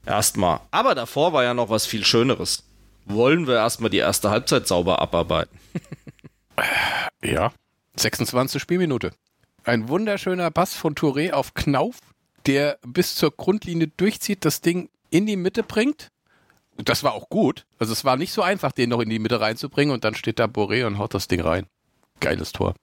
Erstmal. Aber davor war ja noch was viel Schöneres. Wollen wir erstmal die erste Halbzeit sauber abarbeiten? Ja. 26. Spielminute. Ein wunderschöner Pass von Touré auf Knauf, der bis zur Grundlinie durchzieht, das Ding in die Mitte bringt. Das war auch gut. Also es war nicht so einfach, den noch in die Mitte reinzubringen und dann steht da Boré und haut das Ding rein. Geiles Tor.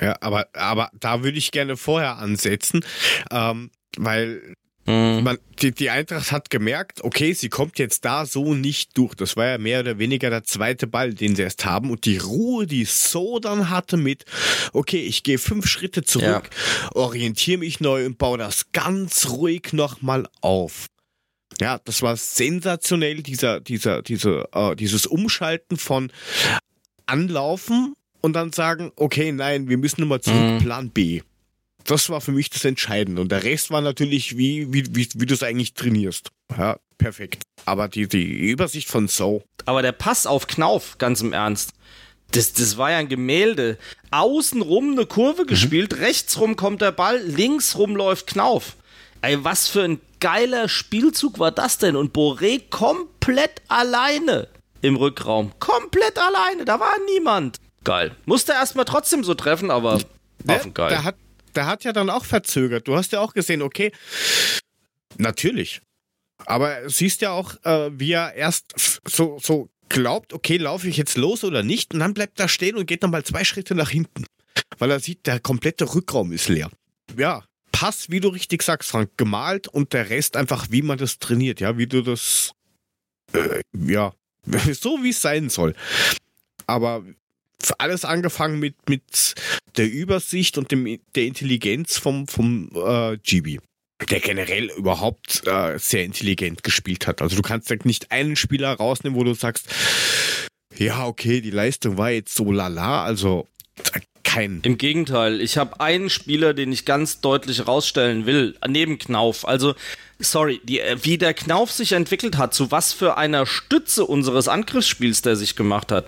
Ja, aber, aber da würde ich gerne vorher ansetzen, ähm, weil man, die, die Eintracht hat gemerkt, okay, sie kommt jetzt da so nicht durch. Das war ja mehr oder weniger der zweite Ball, den sie erst haben. Und die Ruhe, die so dann hatte mit, okay, ich gehe fünf Schritte zurück, orientiere mich neu und baue das ganz ruhig nochmal auf. Ja, das war sensationell, dieser, dieser, diese, äh, dieses Umschalten von anlaufen und dann sagen, okay, nein, wir müssen nochmal zurück, Plan B. Das war für mich das Entscheidende. Und der Rest war natürlich, wie, wie, wie, wie du es eigentlich trainierst. Ja, perfekt. Aber die, die Übersicht von So. Aber der Pass auf Knauf, ganz im Ernst, das, das war ja ein Gemälde. Außenrum eine Kurve gespielt, rechtsrum kommt der Ball, linksrum läuft Knauf. Ey, was für ein geiler Spielzug war das denn? Und Boré komplett alleine im Rückraum. Komplett alleine, da war niemand. Geil. Musste erstmal trotzdem so treffen, aber waffengeil. Der hat, der hat ja dann auch verzögert. Du hast ja auch gesehen, okay, natürlich. Aber siehst ja auch, äh, wie er erst so, so glaubt, okay, laufe ich jetzt los oder nicht? Und dann bleibt er stehen und geht nochmal zwei Schritte nach hinten. Weil er sieht, der komplette Rückraum ist leer. Ja, Pass, wie du richtig sagst, Frank, gemalt und der Rest einfach, wie man das trainiert, ja, wie du das, äh, ja, so wie es sein soll. Aber alles angefangen mit, mit der Übersicht und dem, der Intelligenz vom, vom äh, GB der generell überhaupt äh, sehr intelligent gespielt hat. Also du kannst ja nicht einen Spieler rausnehmen, wo du sagst, ja, okay, die Leistung war jetzt so lala, also kein. Im Gegenteil, ich habe einen Spieler, den ich ganz deutlich rausstellen will, neben Knauf. Also, sorry, die, äh, wie der Knauf sich entwickelt hat, zu was für einer Stütze unseres Angriffsspiels der sich gemacht hat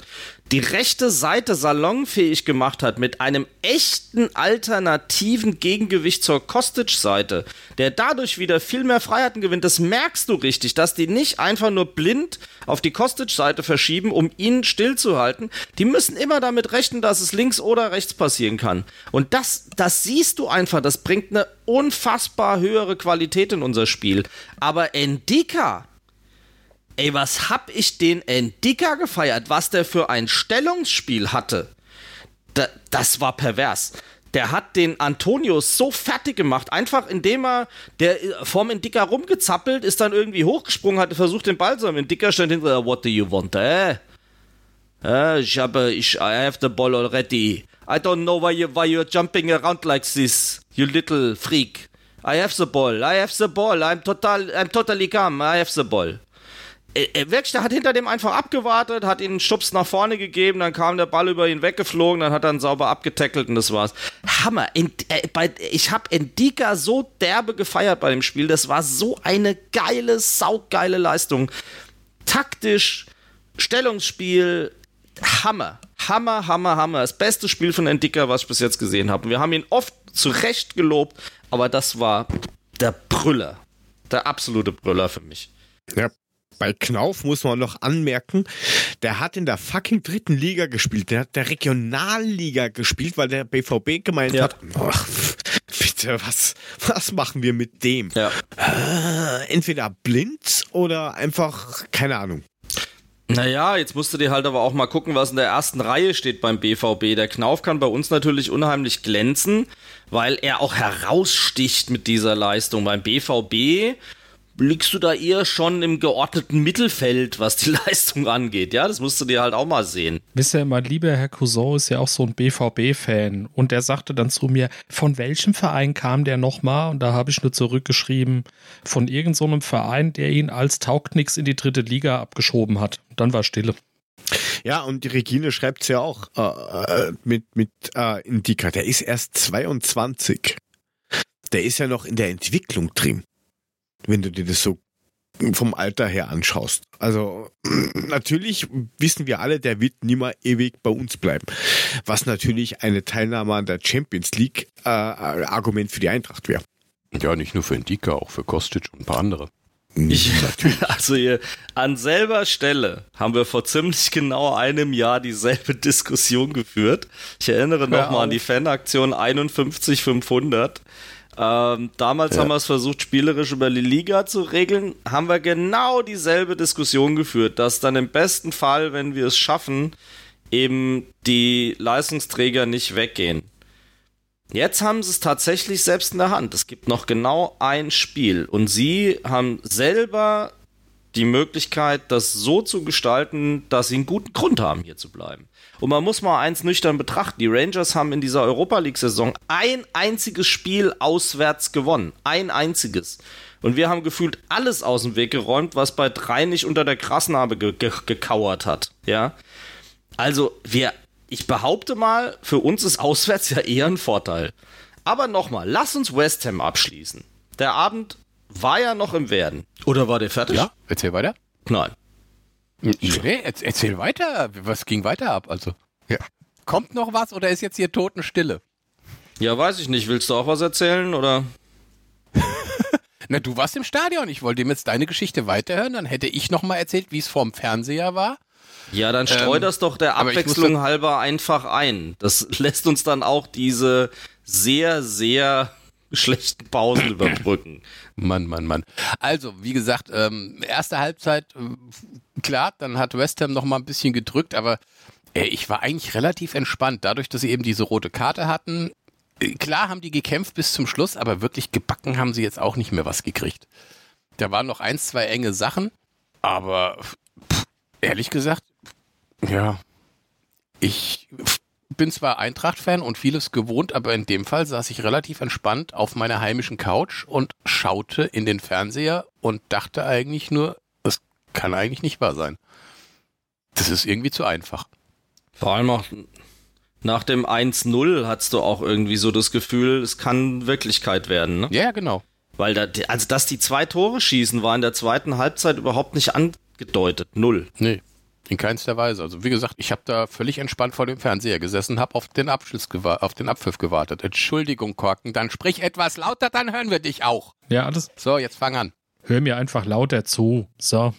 die rechte Seite salonfähig gemacht hat mit einem echten alternativen Gegengewicht zur Kostic-Seite, der dadurch wieder viel mehr Freiheiten gewinnt, das merkst du richtig, dass die nicht einfach nur blind auf die Kostic-Seite verschieben, um ihn stillzuhalten. Die müssen immer damit rechnen, dass es links oder rechts passieren kann. Und das, das siehst du einfach, das bringt eine unfassbar höhere Qualität in unser Spiel. Aber Endika, Ey, was hab ich den Endika gefeiert, was der für ein Stellungsspiel hatte. Da, das war pervers. Der hat den Antonius so fertig gemacht, einfach indem er der äh, vorm Endika rumgezappelt, ist dann irgendwie hochgesprungen, hat versucht den Ball zu haben. Endika stand hinter, what do you want, eh? Uh, ich habe, ich, I have the ball already. I don't know why, you, why you're jumping around like this, you little freak. I have the ball, I have the ball, I'm total, I'm totally calm, I have the ball. Der hat hinter dem einfach abgewartet, hat ihn einen Schubs nach vorne gegeben, dann kam der Ball über ihn weggeflogen, dann hat er ihn sauber abgetackelt und das war's. Hammer. In, äh, bei, ich habe Endika so derbe gefeiert bei dem Spiel. Das war so eine geile, saugeile Leistung. Taktisch, Stellungsspiel, Hammer. Hammer, Hammer, Hammer. Das beste Spiel von Endika, was ich bis jetzt gesehen habe. Wir haben ihn oft zu Recht gelobt, aber das war der Brüller. Der absolute Brüller für mich. Ja, bei Knauf muss man noch anmerken, der hat in der fucking dritten Liga gespielt. Der hat der Regionalliga gespielt, weil der BVB gemeint ja. hat, ach, bitte, was, was machen wir mit dem? Ja. Äh, entweder blind oder einfach, keine Ahnung. Naja, jetzt musst du dir halt aber auch mal gucken, was in der ersten Reihe steht beim BVB. Der Knauf kann bei uns natürlich unheimlich glänzen, weil er auch heraussticht mit dieser Leistung. Beim BVB liegst du da eher schon im geordneten Mittelfeld, was die Leistung angeht. Ja, das musst du dir halt auch mal sehen. Wisst ihr, mein lieber Herr Cousin ist ja auch so ein BVB-Fan und der sagte dann zu mir, von welchem Verein kam der nochmal? Und da habe ich nur zurückgeschrieben, von irgendeinem so Verein, der ihn als Taugnicks in die dritte Liga abgeschoben hat. Und dann war Stille. Ja, und die Regine schreibt es ja auch äh, äh, mit, mit äh, Indika. Der ist erst 22. Der ist ja noch in der Entwicklung drin wenn du dir das so vom Alter her anschaust. Also natürlich wissen wir alle, der wird nimmer ewig bei uns bleiben. Was natürlich eine Teilnahme an der Champions League äh, Argument für die Eintracht wäre. Ja, nicht nur für Indika, auch für Kostic und ein paar andere. Ich, also hier, an selber Stelle haben wir vor ziemlich genau einem Jahr dieselbe Diskussion geführt. Ich erinnere nochmal an die Fanaktion 51500 ähm, damals ja. haben wir es versucht, spielerisch über die Liga zu regeln. Haben wir genau dieselbe Diskussion geführt, dass dann im besten Fall, wenn wir es schaffen, eben die Leistungsträger nicht weggehen. Jetzt haben sie es tatsächlich selbst in der Hand. Es gibt noch genau ein Spiel und sie haben selber die Möglichkeit, das so zu gestalten, dass sie einen guten Grund haben, hier zu bleiben. Und man muss mal eins nüchtern betrachten. Die Rangers haben in dieser Europa League-Saison ein einziges Spiel auswärts gewonnen. Ein einziges. Und wir haben gefühlt alles aus dem Weg geräumt, was bei drei nicht unter der Krasnarbe ge ge gekauert hat. Ja. Also, wir, ich behaupte mal, für uns ist auswärts ja eher ein Vorteil. Aber nochmal, lass uns West Ham abschließen. Der Abend war ja noch im Werden. Oder war der fertig? Ja, erzähl weiter. Nein. Nee, erzähl weiter. Was ging weiter ab? Also, ja. kommt noch was oder ist jetzt hier Totenstille? Ja, weiß ich nicht. Willst du auch was erzählen oder? Na, du warst im Stadion. Ich wollte ihm jetzt deine Geschichte weiterhören. Dann hätte ich noch mal erzählt, wie es vorm Fernseher war. Ja, dann streu ähm, das doch der Abwechslung halber einfach ein. Das lässt uns dann auch diese sehr, sehr schlechten Pausen überbrücken. Mann, Mann, Mann. Also, wie gesagt, ähm, erste Halbzeit, äh, klar, dann hat West Ham noch mal ein bisschen gedrückt, aber äh, ich war eigentlich relativ entspannt, dadurch, dass sie eben diese rote Karte hatten. Äh, klar haben die gekämpft bis zum Schluss, aber wirklich gebacken haben sie jetzt auch nicht mehr was gekriegt. Da waren noch eins, zwei enge Sachen, aber pff, ehrlich gesagt, ja, ich bin zwar Eintracht-Fan und vieles gewohnt, aber in dem Fall saß ich relativ entspannt auf meiner heimischen Couch und schaute in den Fernseher und dachte eigentlich nur, das kann eigentlich nicht wahr sein. Das ist irgendwie zu einfach. Vor allem auch nach dem 1-0 hattest du auch irgendwie so das Gefühl, es kann Wirklichkeit werden, ne? Ja, genau. Weil da, also dass die zwei Tore schießen, war in der zweiten Halbzeit überhaupt nicht angedeutet. Null. Nee. In keinster Weise. Also wie gesagt, ich habe da völlig entspannt vor dem Fernseher gesessen, habe auf den Abschluss auf den Abpfiff gewartet. Entschuldigung, Korken, dann sprich etwas lauter, dann hören wir dich auch. Ja, alles. So, jetzt fang an. Hör mir einfach lauter zu. So.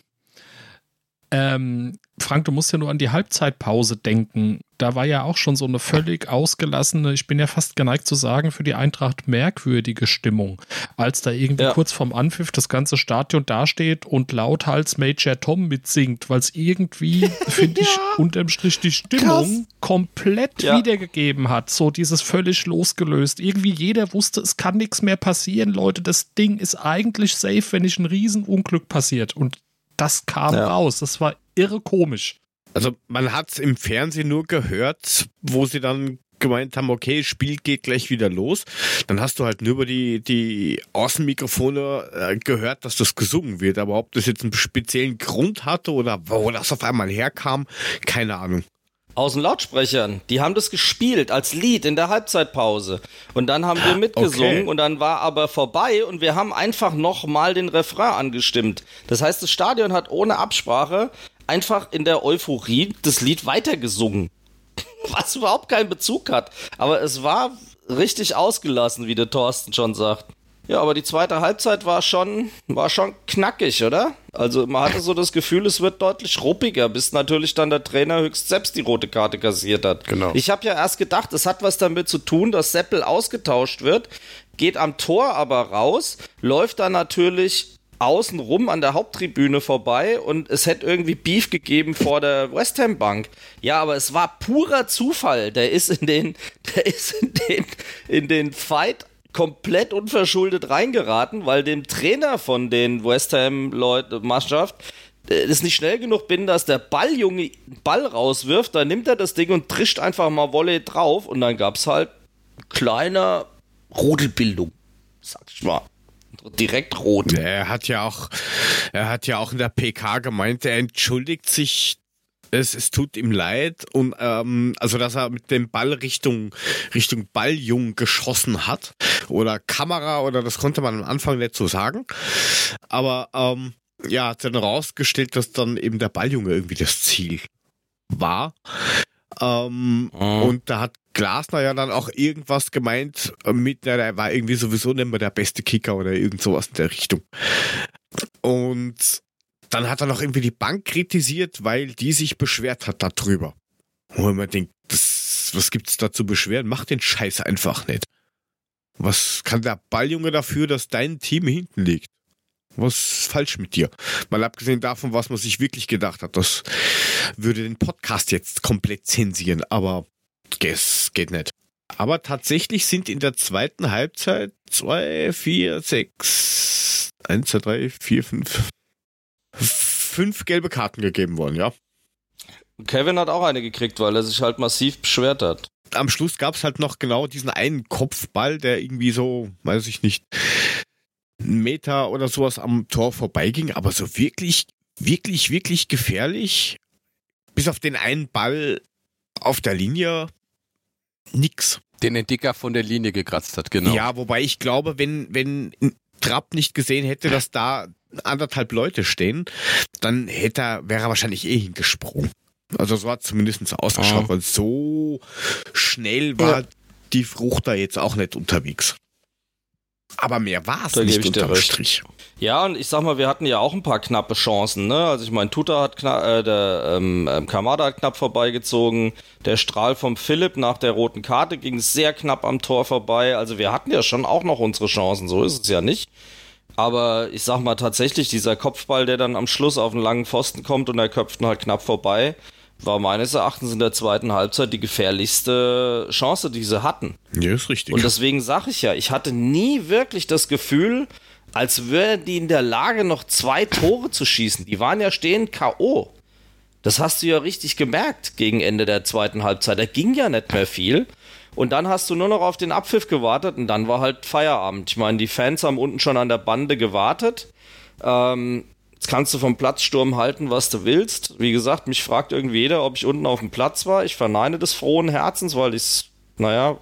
Ähm, Frank, du musst ja nur an die Halbzeitpause denken. Da war ja auch schon so eine völlig ausgelassene, ich bin ja fast geneigt zu sagen, für die Eintracht merkwürdige Stimmung. Als da irgendwie ja. kurz vorm Anpfiff das ganze Stadion dasteht und lauthals Major Tom mitsingt, weil es irgendwie, finde ja. ich, unterm Strich die Stimmung Krass. komplett ja. wiedergegeben hat. So dieses völlig losgelöst. Irgendwie jeder wusste, es kann nichts mehr passieren, Leute. Das Ding ist eigentlich safe, wenn nicht ein Riesenunglück passiert. Und das kam ja. raus. Das war irre komisch. Also man hat es im Fernsehen nur gehört, wo sie dann gemeint haben, okay, Spiel geht gleich wieder los. Dann hast du halt nur über die, die Außenmikrofone äh, gehört, dass das gesungen wird. Aber ob das jetzt einen speziellen Grund hatte oder wo das auf einmal herkam, keine Ahnung aus den Lautsprechern. Die haben das gespielt als Lied in der Halbzeitpause. Und dann haben wir mitgesungen okay. und dann war aber vorbei und wir haben einfach nochmal den Refrain angestimmt. Das heißt, das Stadion hat ohne Absprache einfach in der Euphorie das Lied weitergesungen. Was überhaupt keinen Bezug hat. Aber es war richtig ausgelassen, wie der Thorsten schon sagt. Ja, aber die zweite Halbzeit war schon, war schon knackig, oder? Also man hatte so das Gefühl, es wird deutlich ruppiger, bis natürlich dann der Trainer höchst selbst die rote Karte kassiert hat. Genau. Ich habe ja erst gedacht, es hat was damit zu tun, dass Seppel ausgetauscht wird, geht am Tor aber raus, läuft dann natürlich außen rum an der Haupttribüne vorbei und es hätte irgendwie Beef gegeben vor der West Ham Bank. Ja, aber es war purer Zufall. Der ist in den, der ist in den, in den Fight komplett unverschuldet reingeraten, weil dem Trainer von den West Ham Mannschaft es nicht schnell genug bin, dass der Balljunge Ball rauswirft, dann nimmt er das Ding und trischt einfach mal Volley drauf und dann gab es halt kleine Rudelbildung, sag ich mal. Direkt rot. Er hat ja auch, er hat ja auch in der PK gemeint, er entschuldigt sich es, es tut ihm leid und ähm, also dass er mit dem Ball Richtung Richtung Balljung geschossen hat oder Kamera oder das konnte man am Anfang nicht so sagen, aber ähm, ja hat dann rausgestellt, dass dann eben der Balljunge irgendwie das Ziel war. Ähm, oh. Und da hat Glasner ja dann auch irgendwas gemeint mit, na, der war irgendwie sowieso nicht mehr der beste Kicker oder irgend sowas in der Richtung. Und dann hat er noch irgendwie die Bank kritisiert, weil die sich beschwert hat darüber. Wo man denkt, das, was gibt's da zu beschweren? Mach den Scheiß einfach nicht. Was kann der Balljunge dafür, dass dein Team hinten liegt? Was ist falsch mit dir? Mal abgesehen davon, was man sich wirklich gedacht hat, das würde den Podcast jetzt komplett zensieren, aber es geht nicht. Aber tatsächlich sind in der zweiten Halbzeit zwei, vier, sechs, eins, zwei, drei, vier, fünf, fünf gelbe Karten gegeben worden, ja. Kevin hat auch eine gekriegt, weil er sich halt massiv beschwert hat. Am Schluss gab es halt noch genau diesen einen Kopfball, der irgendwie so, weiß ich nicht, einen Meter oder sowas am Tor vorbeiging, aber so wirklich, wirklich, wirklich gefährlich, bis auf den einen Ball auf der Linie, nix. Den Entdecker von der Linie gekratzt hat, genau. Ja, wobei ich glaube, wenn, wenn Trapp nicht gesehen hätte, dass da anderthalb Leute stehen, dann hätte er, wäre er wahrscheinlich eh hingesprungen. Also so hat zumindest ausgeschaut, oh. weil so schnell war ja. die Frucht da jetzt auch nicht unterwegs. Aber mehr war es nicht unterm Strich. Ja, und ich sag mal, wir hatten ja auch ein paar knappe Chancen, ne? Also ich meine, Tuta hat knapp, äh, der ähm, ähm, Kamada hat knapp vorbeigezogen, der Strahl vom Philipp nach der roten Karte ging sehr knapp am Tor vorbei. Also wir hatten ja schon auch noch unsere Chancen, so ist es ja nicht. Aber ich sag mal tatsächlich, dieser Kopfball, der dann am Schluss auf einen langen Pfosten kommt und er köpft ihn halt knapp vorbei, war meines Erachtens in der zweiten Halbzeit die gefährlichste Chance, die sie hatten. Ja, ist richtig. Und deswegen sage ich ja, ich hatte nie wirklich das Gefühl, als wären die in der Lage, noch zwei Tore zu schießen. Die waren ja stehend K.O. Das hast du ja richtig gemerkt gegen Ende der zweiten Halbzeit. Da ging ja nicht mehr viel. Und dann hast du nur noch auf den Abpfiff gewartet und dann war halt Feierabend. Ich meine, die Fans haben unten schon an der Bande gewartet. Ähm, jetzt kannst du vom Platzsturm halten, was du willst. Wie gesagt, mich fragt irgendwie jeder, ob ich unten auf dem Platz war. Ich verneine des frohen Herzens, weil ich, naja,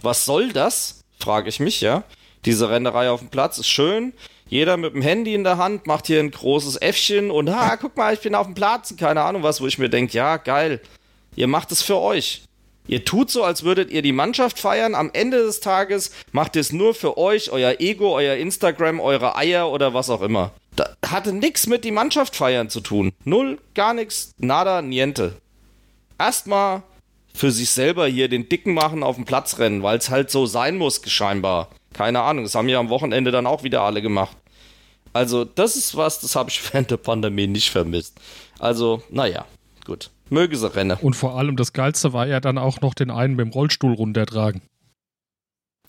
was soll das? Frage ich mich, ja. Diese Rennerei auf dem Platz ist schön. Jeder mit dem Handy in der Hand macht hier ein großes Äffchen und ha, guck mal, ich bin auf dem Platz, keine Ahnung was, wo ich mir denke, ja, geil. Ihr macht es für euch. Ihr tut so, als würdet ihr die Mannschaft feiern. Am Ende des Tages macht ihr es nur für euch, euer Ego, euer Instagram, eure Eier oder was auch immer. Da hatte nichts mit die Mannschaft feiern zu tun. Null, gar nichts, nada, niente. Erstmal für sich selber hier den Dicken machen auf dem Platz rennen, weil es halt so sein muss, scheinbar. Keine Ahnung, das haben ja am Wochenende dann auch wieder alle gemacht. Also, das ist was, das habe ich während der Pandemie nicht vermisst. Also, naja, gut. Möge sie rennen. Und vor allem das Geilste war ja dann auch noch den einen mit dem Rollstuhl runtertragen.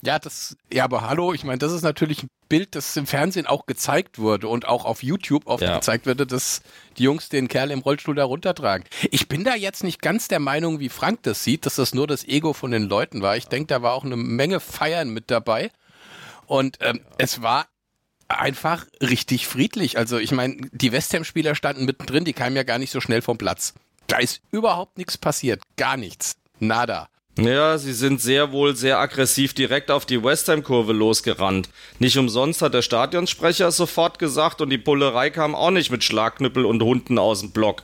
Ja, das, ja, aber hallo, ich meine, das ist natürlich ein Bild, das im Fernsehen auch gezeigt wurde und auch auf YouTube oft ja. gezeigt wurde, dass die Jungs den Kerl im Rollstuhl da runtertragen. Ich bin da jetzt nicht ganz der Meinung, wie Frank das sieht, dass das nur das Ego von den Leuten war. Ich denke, da war auch eine Menge Feiern mit dabei. Und ähm, es war einfach richtig friedlich. Also ich meine, die West Ham-Spieler standen mittendrin, die kamen ja gar nicht so schnell vom Platz. Da ist überhaupt nichts passiert. Gar nichts. Nada. Ja, sie sind sehr wohl sehr aggressiv direkt auf die West Ham-Kurve losgerannt. Nicht umsonst hat der Stadionsprecher sofort gesagt und die Bullerei kam auch nicht mit Schlagknüppel und Hunden aus dem Block.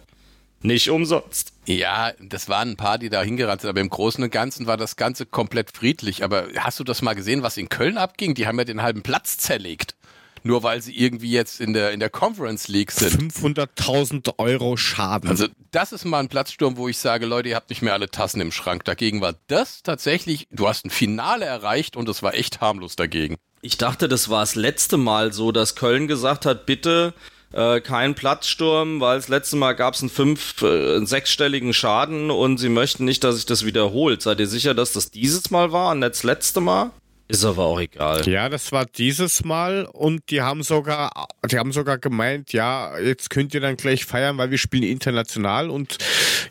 Nicht umsonst. Ja, das waren ein paar, die da hingerannt sind, aber im Großen und Ganzen war das Ganze komplett friedlich. Aber hast du das mal gesehen, was in Köln abging? Die haben ja den halben Platz zerlegt nur weil sie irgendwie jetzt in der, in der Conference League sind. 500.000 Euro Schaden. Also das ist mal ein Platzsturm, wo ich sage, Leute, ihr habt nicht mehr alle Tassen im Schrank. Dagegen war das tatsächlich, du hast ein Finale erreicht und es war echt harmlos dagegen. Ich dachte, das war das letzte Mal so, dass Köln gesagt hat, bitte äh, kein Platzsturm, weil das letzte Mal gab es einen fünf, äh, einen sechsstelligen Schaden und sie möchten nicht, dass sich das wiederholt. Seid ihr sicher, dass das dieses Mal war und nicht das letzte Mal? Ist aber auch egal. Ja, das war dieses Mal und die haben sogar, die haben sogar gemeint, ja, jetzt könnt ihr dann gleich feiern, weil wir spielen international und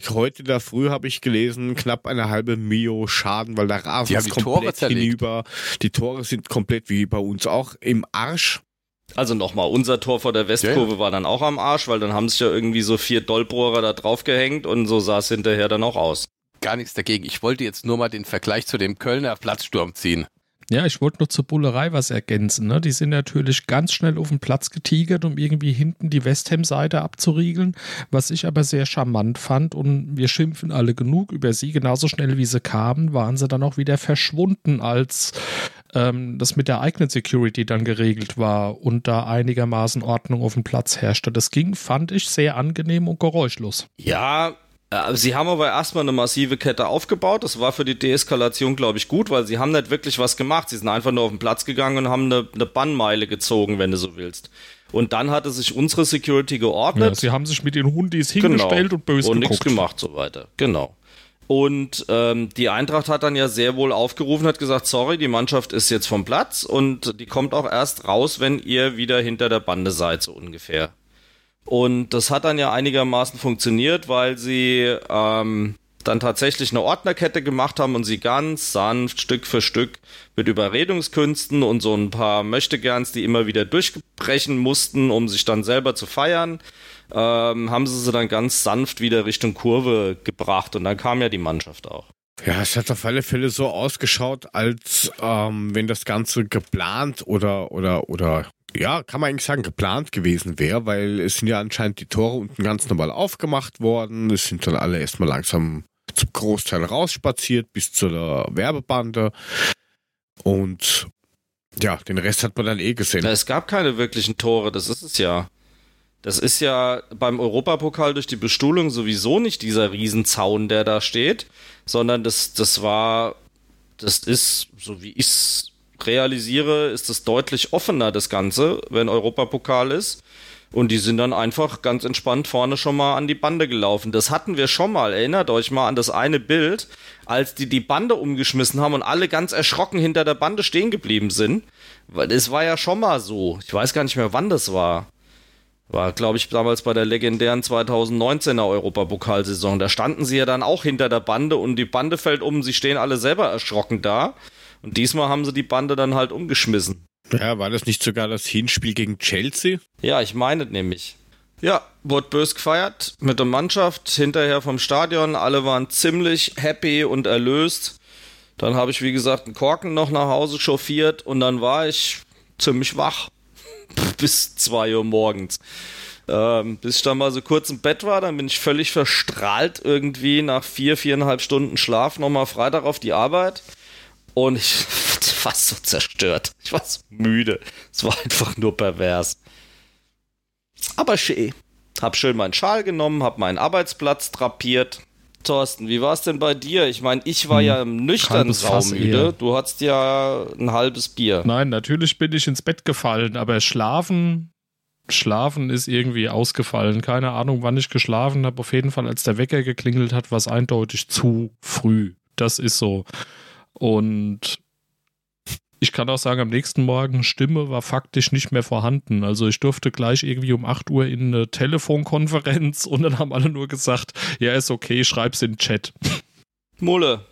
heute da früh habe ich gelesen, knapp eine halbe Mio Schaden, weil der Rasen ist komplett hinüber. Die Tore sind komplett wie bei uns auch im Arsch. Also nochmal, unser Tor vor der Westkurve ja. war dann auch am Arsch, weil dann haben sich ja irgendwie so vier Dollbohrer da drauf gehängt und so sah es hinterher dann auch aus. Gar nichts dagegen. Ich wollte jetzt nur mal den Vergleich zu dem Kölner Platzsturm ziehen. Ja, ich wollte noch zur Bullerei was ergänzen. Ne? Die sind natürlich ganz schnell auf den Platz getigert, um irgendwie hinten die West Ham-Seite abzuriegeln, was ich aber sehr charmant fand. Und wir schimpfen alle genug über sie. Genauso schnell wie sie kamen, waren sie dann auch wieder verschwunden, als ähm, das mit der eigenen Security dann geregelt war und da einigermaßen Ordnung auf dem Platz herrschte. Das ging, fand ich, sehr angenehm und geräuschlos. Ja, sie haben aber erstmal eine massive Kette aufgebaut. Das war für die Deeskalation, glaube ich, gut, weil sie haben nicht wirklich was gemacht. Sie sind einfach nur auf den Platz gegangen und haben eine, eine Bannmeile gezogen, wenn du so willst. Und dann hatte sich unsere Security geordnet. Ja, sie haben sich mit den Hundis hingestellt genau. und böse und geguckt. nichts gemacht, so weiter. Genau. Und ähm, die Eintracht hat dann ja sehr wohl aufgerufen, hat gesagt, sorry, die Mannschaft ist jetzt vom Platz und die kommt auch erst raus, wenn ihr wieder hinter der Bande seid, so ungefähr. Und das hat dann ja einigermaßen funktioniert, weil sie ähm, dann tatsächlich eine Ordnerkette gemacht haben und sie ganz sanft Stück für Stück mit Überredungskünsten und so ein paar Möchtegerns, die immer wieder durchbrechen mussten, um sich dann selber zu feiern, ähm, haben sie sie dann ganz sanft wieder Richtung Kurve gebracht und dann kam ja die Mannschaft auch. Ja, es hat auf alle Fälle so ausgeschaut, als ähm, wenn das Ganze geplant oder oder oder ja, kann man eigentlich sagen, geplant gewesen wäre, weil es sind ja anscheinend die Tore unten ganz normal aufgemacht worden. Es sind dann alle erstmal langsam zum Großteil rausspaziert bis zur Werbebande. Und ja, den Rest hat man dann eh gesehen. Es gab keine wirklichen Tore, das ist es ja. Das ist ja beim Europapokal durch die Bestuhlung sowieso nicht dieser Riesenzaun, der da steht, sondern das, das war, das ist, so wie ich es realisiere, ist es deutlich offener, das Ganze, wenn Europapokal ist. Und die sind dann einfach ganz entspannt vorne schon mal an die Bande gelaufen. Das hatten wir schon mal. Erinnert euch mal an das eine Bild, als die die Bande umgeschmissen haben und alle ganz erschrocken hinter der Bande stehen geblieben sind. Weil das war ja schon mal so. Ich weiß gar nicht mehr, wann das war. War, glaube ich, damals bei der legendären 2019er Europapokalsaison. Da standen sie ja dann auch hinter der Bande und die Bande fällt um. Sie stehen alle selber erschrocken da. Und diesmal haben sie die Bande dann halt umgeschmissen. Ja, war das nicht sogar das Hinspiel gegen Chelsea? Ja, ich meine nämlich. Ja, wurde bös gefeiert mit der Mannschaft, hinterher vom Stadion. Alle waren ziemlich happy und erlöst. Dann habe ich, wie gesagt, einen Korken noch nach Hause chauffiert und dann war ich ziemlich wach. Bis zwei Uhr morgens. Ähm, bis ich dann mal so kurz im Bett war, dann bin ich völlig verstrahlt irgendwie nach vier, viereinhalb Stunden Schlaf nochmal Freitag auf die Arbeit. Und ich war so zerstört. Ich war so müde. Es war einfach nur pervers. Aber schön. Hab schön meinen Schal genommen, hab meinen Arbeitsplatz drapiert. Thorsten, wie war es denn bei dir? Ich meine, ich war hm, ja im nüchternen Saumüde. Du hattest ja ein halbes Bier. Nein, natürlich bin ich ins Bett gefallen, aber schlafen, schlafen ist irgendwie ausgefallen. Keine Ahnung, wann ich geschlafen habe. Auf jeden Fall, als der Wecker geklingelt hat, war es eindeutig zu früh. Das ist so. Und ich kann auch sagen, am nächsten Morgen Stimme war faktisch nicht mehr vorhanden. Also ich durfte gleich irgendwie um 8 Uhr in eine Telefonkonferenz und dann haben alle nur gesagt, ja, ist okay, schreib's in den Chat. Mulle,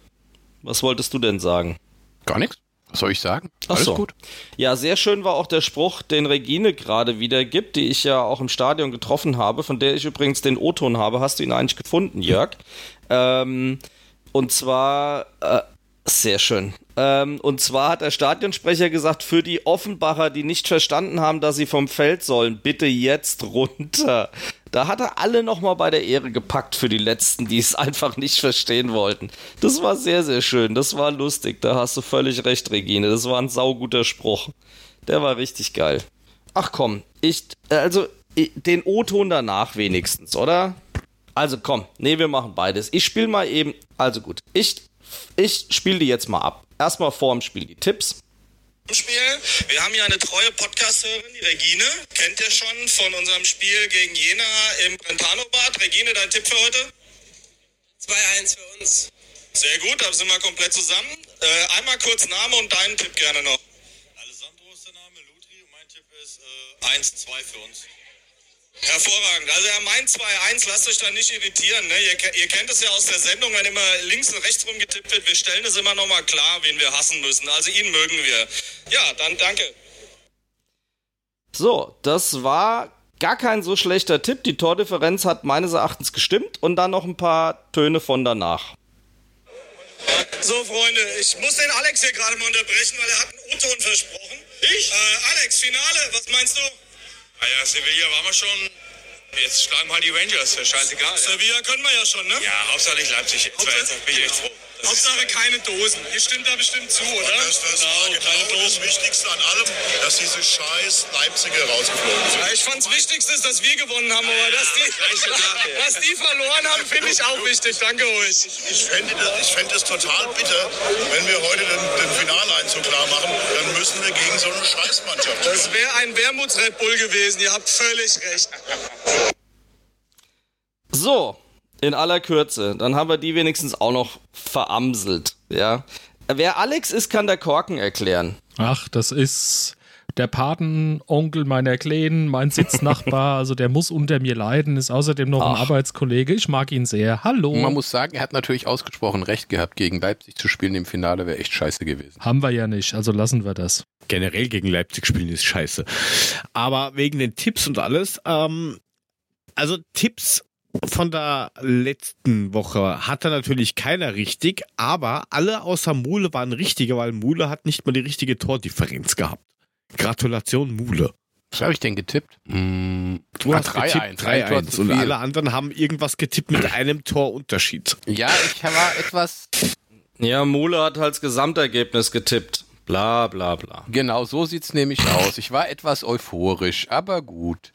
was wolltest du denn sagen? Gar nichts. Was soll ich sagen? Alles so. gut. Ja, sehr schön war auch der Spruch, den Regine gerade wieder gibt, die ich ja auch im Stadion getroffen habe, von der ich übrigens den O-Ton habe. Hast du ihn eigentlich gefunden, Jörg? ähm, und zwar, äh, sehr schön. Ähm, und zwar hat der Stadionsprecher gesagt, für die Offenbacher, die nicht verstanden haben, dass sie vom Feld sollen, bitte jetzt runter. Da hat er alle nochmal bei der Ehre gepackt für die Letzten, die es einfach nicht verstehen wollten. Das war sehr, sehr schön. Das war lustig. Da hast du völlig recht, Regine. Das war ein sauguter Spruch. Der war richtig geil. Ach komm, ich, also, den O-Ton danach wenigstens, oder? Also komm, nee, wir machen beides. Ich spiele mal eben, also gut, ich ich spiele die jetzt mal ab. Erstmal vor dem Spiel die Tipps. Spiel. Wir haben hier eine treue Podcast-Hörerin, die Regine. Kennt ihr schon von unserem Spiel gegen Jena im Brentano-Bad. Regine, dein Tipp für heute? 2-1 für uns. Sehr gut, da sind wir komplett zusammen. Äh, einmal kurz Name und deinen Tipp gerne noch. Alessandro ist der Name, Lutri und mein Tipp ist äh, 1-2 für uns. Hervorragend. Also er meint 2-1, lasst euch da nicht irritieren. Ne? Ihr, ihr, kennt es ja aus der Sendung, wenn immer links und rechts rumgetippt wird. Wir stellen es immer nochmal klar, wen wir hassen müssen. Also ihn mögen wir. Ja, dann danke. So, das war gar kein so schlechter Tipp. Die Tordifferenz hat meines Erachtens gestimmt und dann noch ein paar Töne von danach. So, Freunde, ich muss den Alex hier gerade mal unterbrechen, weil er hat einen O-Ton versprochen. Ich? Äh, Alex, Finale, was meinst du? Ah ja, Sevilla waren wir schon. Jetzt schlagen wir halt die Rangers, scheißegal. Sevilla ja. können wir ja schon, ne? Ja, Hauptsache nicht Leipzig. Jetzt bin ich echt froh. Hauptsache keine Dosen. Ihr stimmt da bestimmt zu, oder? Das, das genau, war genau das Wichtigste an allem, dass diese scheiß Leipziger rausgeflogen sind. Ja, ich fand's Wichtigste ist, dass wir gewonnen haben, aber dass die, dass die verloren haben, finde ich auch wichtig. Danke euch. Ich, ich fände es fänd total bitter, wenn wir heute den, den Finaleinzug klar machen, dann müssen wir gegen so eine Scheißmannschaft Das wäre ein Wermuts-Red Bull gewesen. Ihr habt völlig recht. So, in aller Kürze. Dann haben wir die wenigstens auch noch veramselt. Ja. Wer Alex ist, kann der Korken erklären. Ach, das ist der Patenonkel meiner Kleinen, mein Sitznachbar, also der muss unter mir leiden, ist außerdem noch Ach. ein Arbeitskollege. Ich mag ihn sehr. Hallo. Man muss sagen, er hat natürlich ausgesprochen recht gehabt, gegen Leipzig zu spielen im Finale wäre echt scheiße gewesen. Haben wir ja nicht, also lassen wir das. Generell gegen Leipzig spielen ist scheiße. Aber wegen den Tipps und alles, ähm, also Tipps von der letzten Woche hatte natürlich keiner richtig, aber alle außer Mule waren richtige, weil Mule hat nicht mal die richtige Tordifferenz gehabt. Gratulation, Mule. Was habe ich denn getippt? Mm, du hast 3 getippt 3-1 und alle anderen haben irgendwas getippt mit einem Torunterschied. Ja, ich war etwas... Ja, Mule hat als Gesamtergebnis getippt. Bla bla bla. Genau, so sieht's nämlich aus. Ich war etwas euphorisch, aber gut.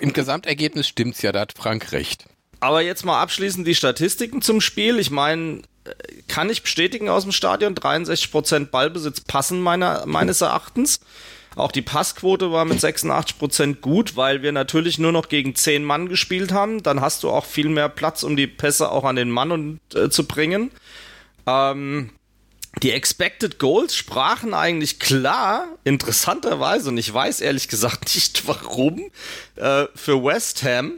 Im Gesamtergebnis stimmt's ja, da hat Frank recht. Aber jetzt mal abschließend die Statistiken zum Spiel. Ich meine, äh, kann ich bestätigen aus dem Stadion, 63% Ballbesitz passen meiner, meines Erachtens. Auch die Passquote war mit 86% gut, weil wir natürlich nur noch gegen 10 Mann gespielt haben. Dann hast du auch viel mehr Platz, um die Pässe auch an den Mann und, äh, zu bringen. Ähm, die Expected Goals sprachen eigentlich klar, interessanterweise, und ich weiß ehrlich gesagt nicht warum, äh, für West Ham.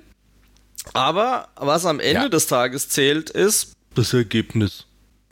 Aber was am Ende Ja. des Tages zählt, ist das Ergebnis.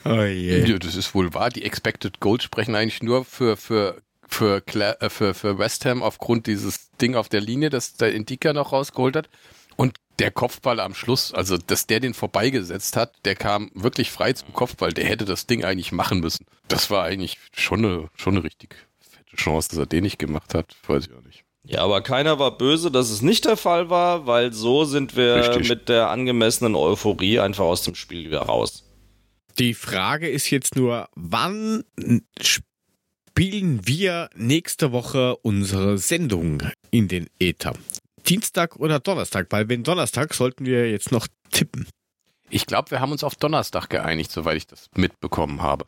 Oh. Ja, das ist wohl wahr. Die Expected Goals sprechen eigentlich nur für, für, für, äh, für, für West Ham aufgrund dieses Ding auf der Linie, das der Indika noch rausgeholt hat. Und der Kopfball am Schluss, also dass der den vorbeigesetzt hat, der kam wirklich frei zum Kopfball. Der hätte das Ding eigentlich machen müssen. Das war eigentlich schon eine, schon eine richtig fette Chance, dass er den nicht gemacht hat. Weiß ich auch nicht. Ja, aber keiner war böse, dass es nicht der Fall war, weil so sind wir Richtig. mit der angemessenen Euphorie einfach aus dem Spiel wieder raus. Die Frage ist jetzt nur, wann spielen wir nächste Woche unsere Sendung in den Äther? Dienstag oder Donnerstag? Weil wenn Donnerstag, sollten wir jetzt noch tippen. Ich glaube, wir haben uns auf Donnerstag geeinigt, soweit ich das mitbekommen habe.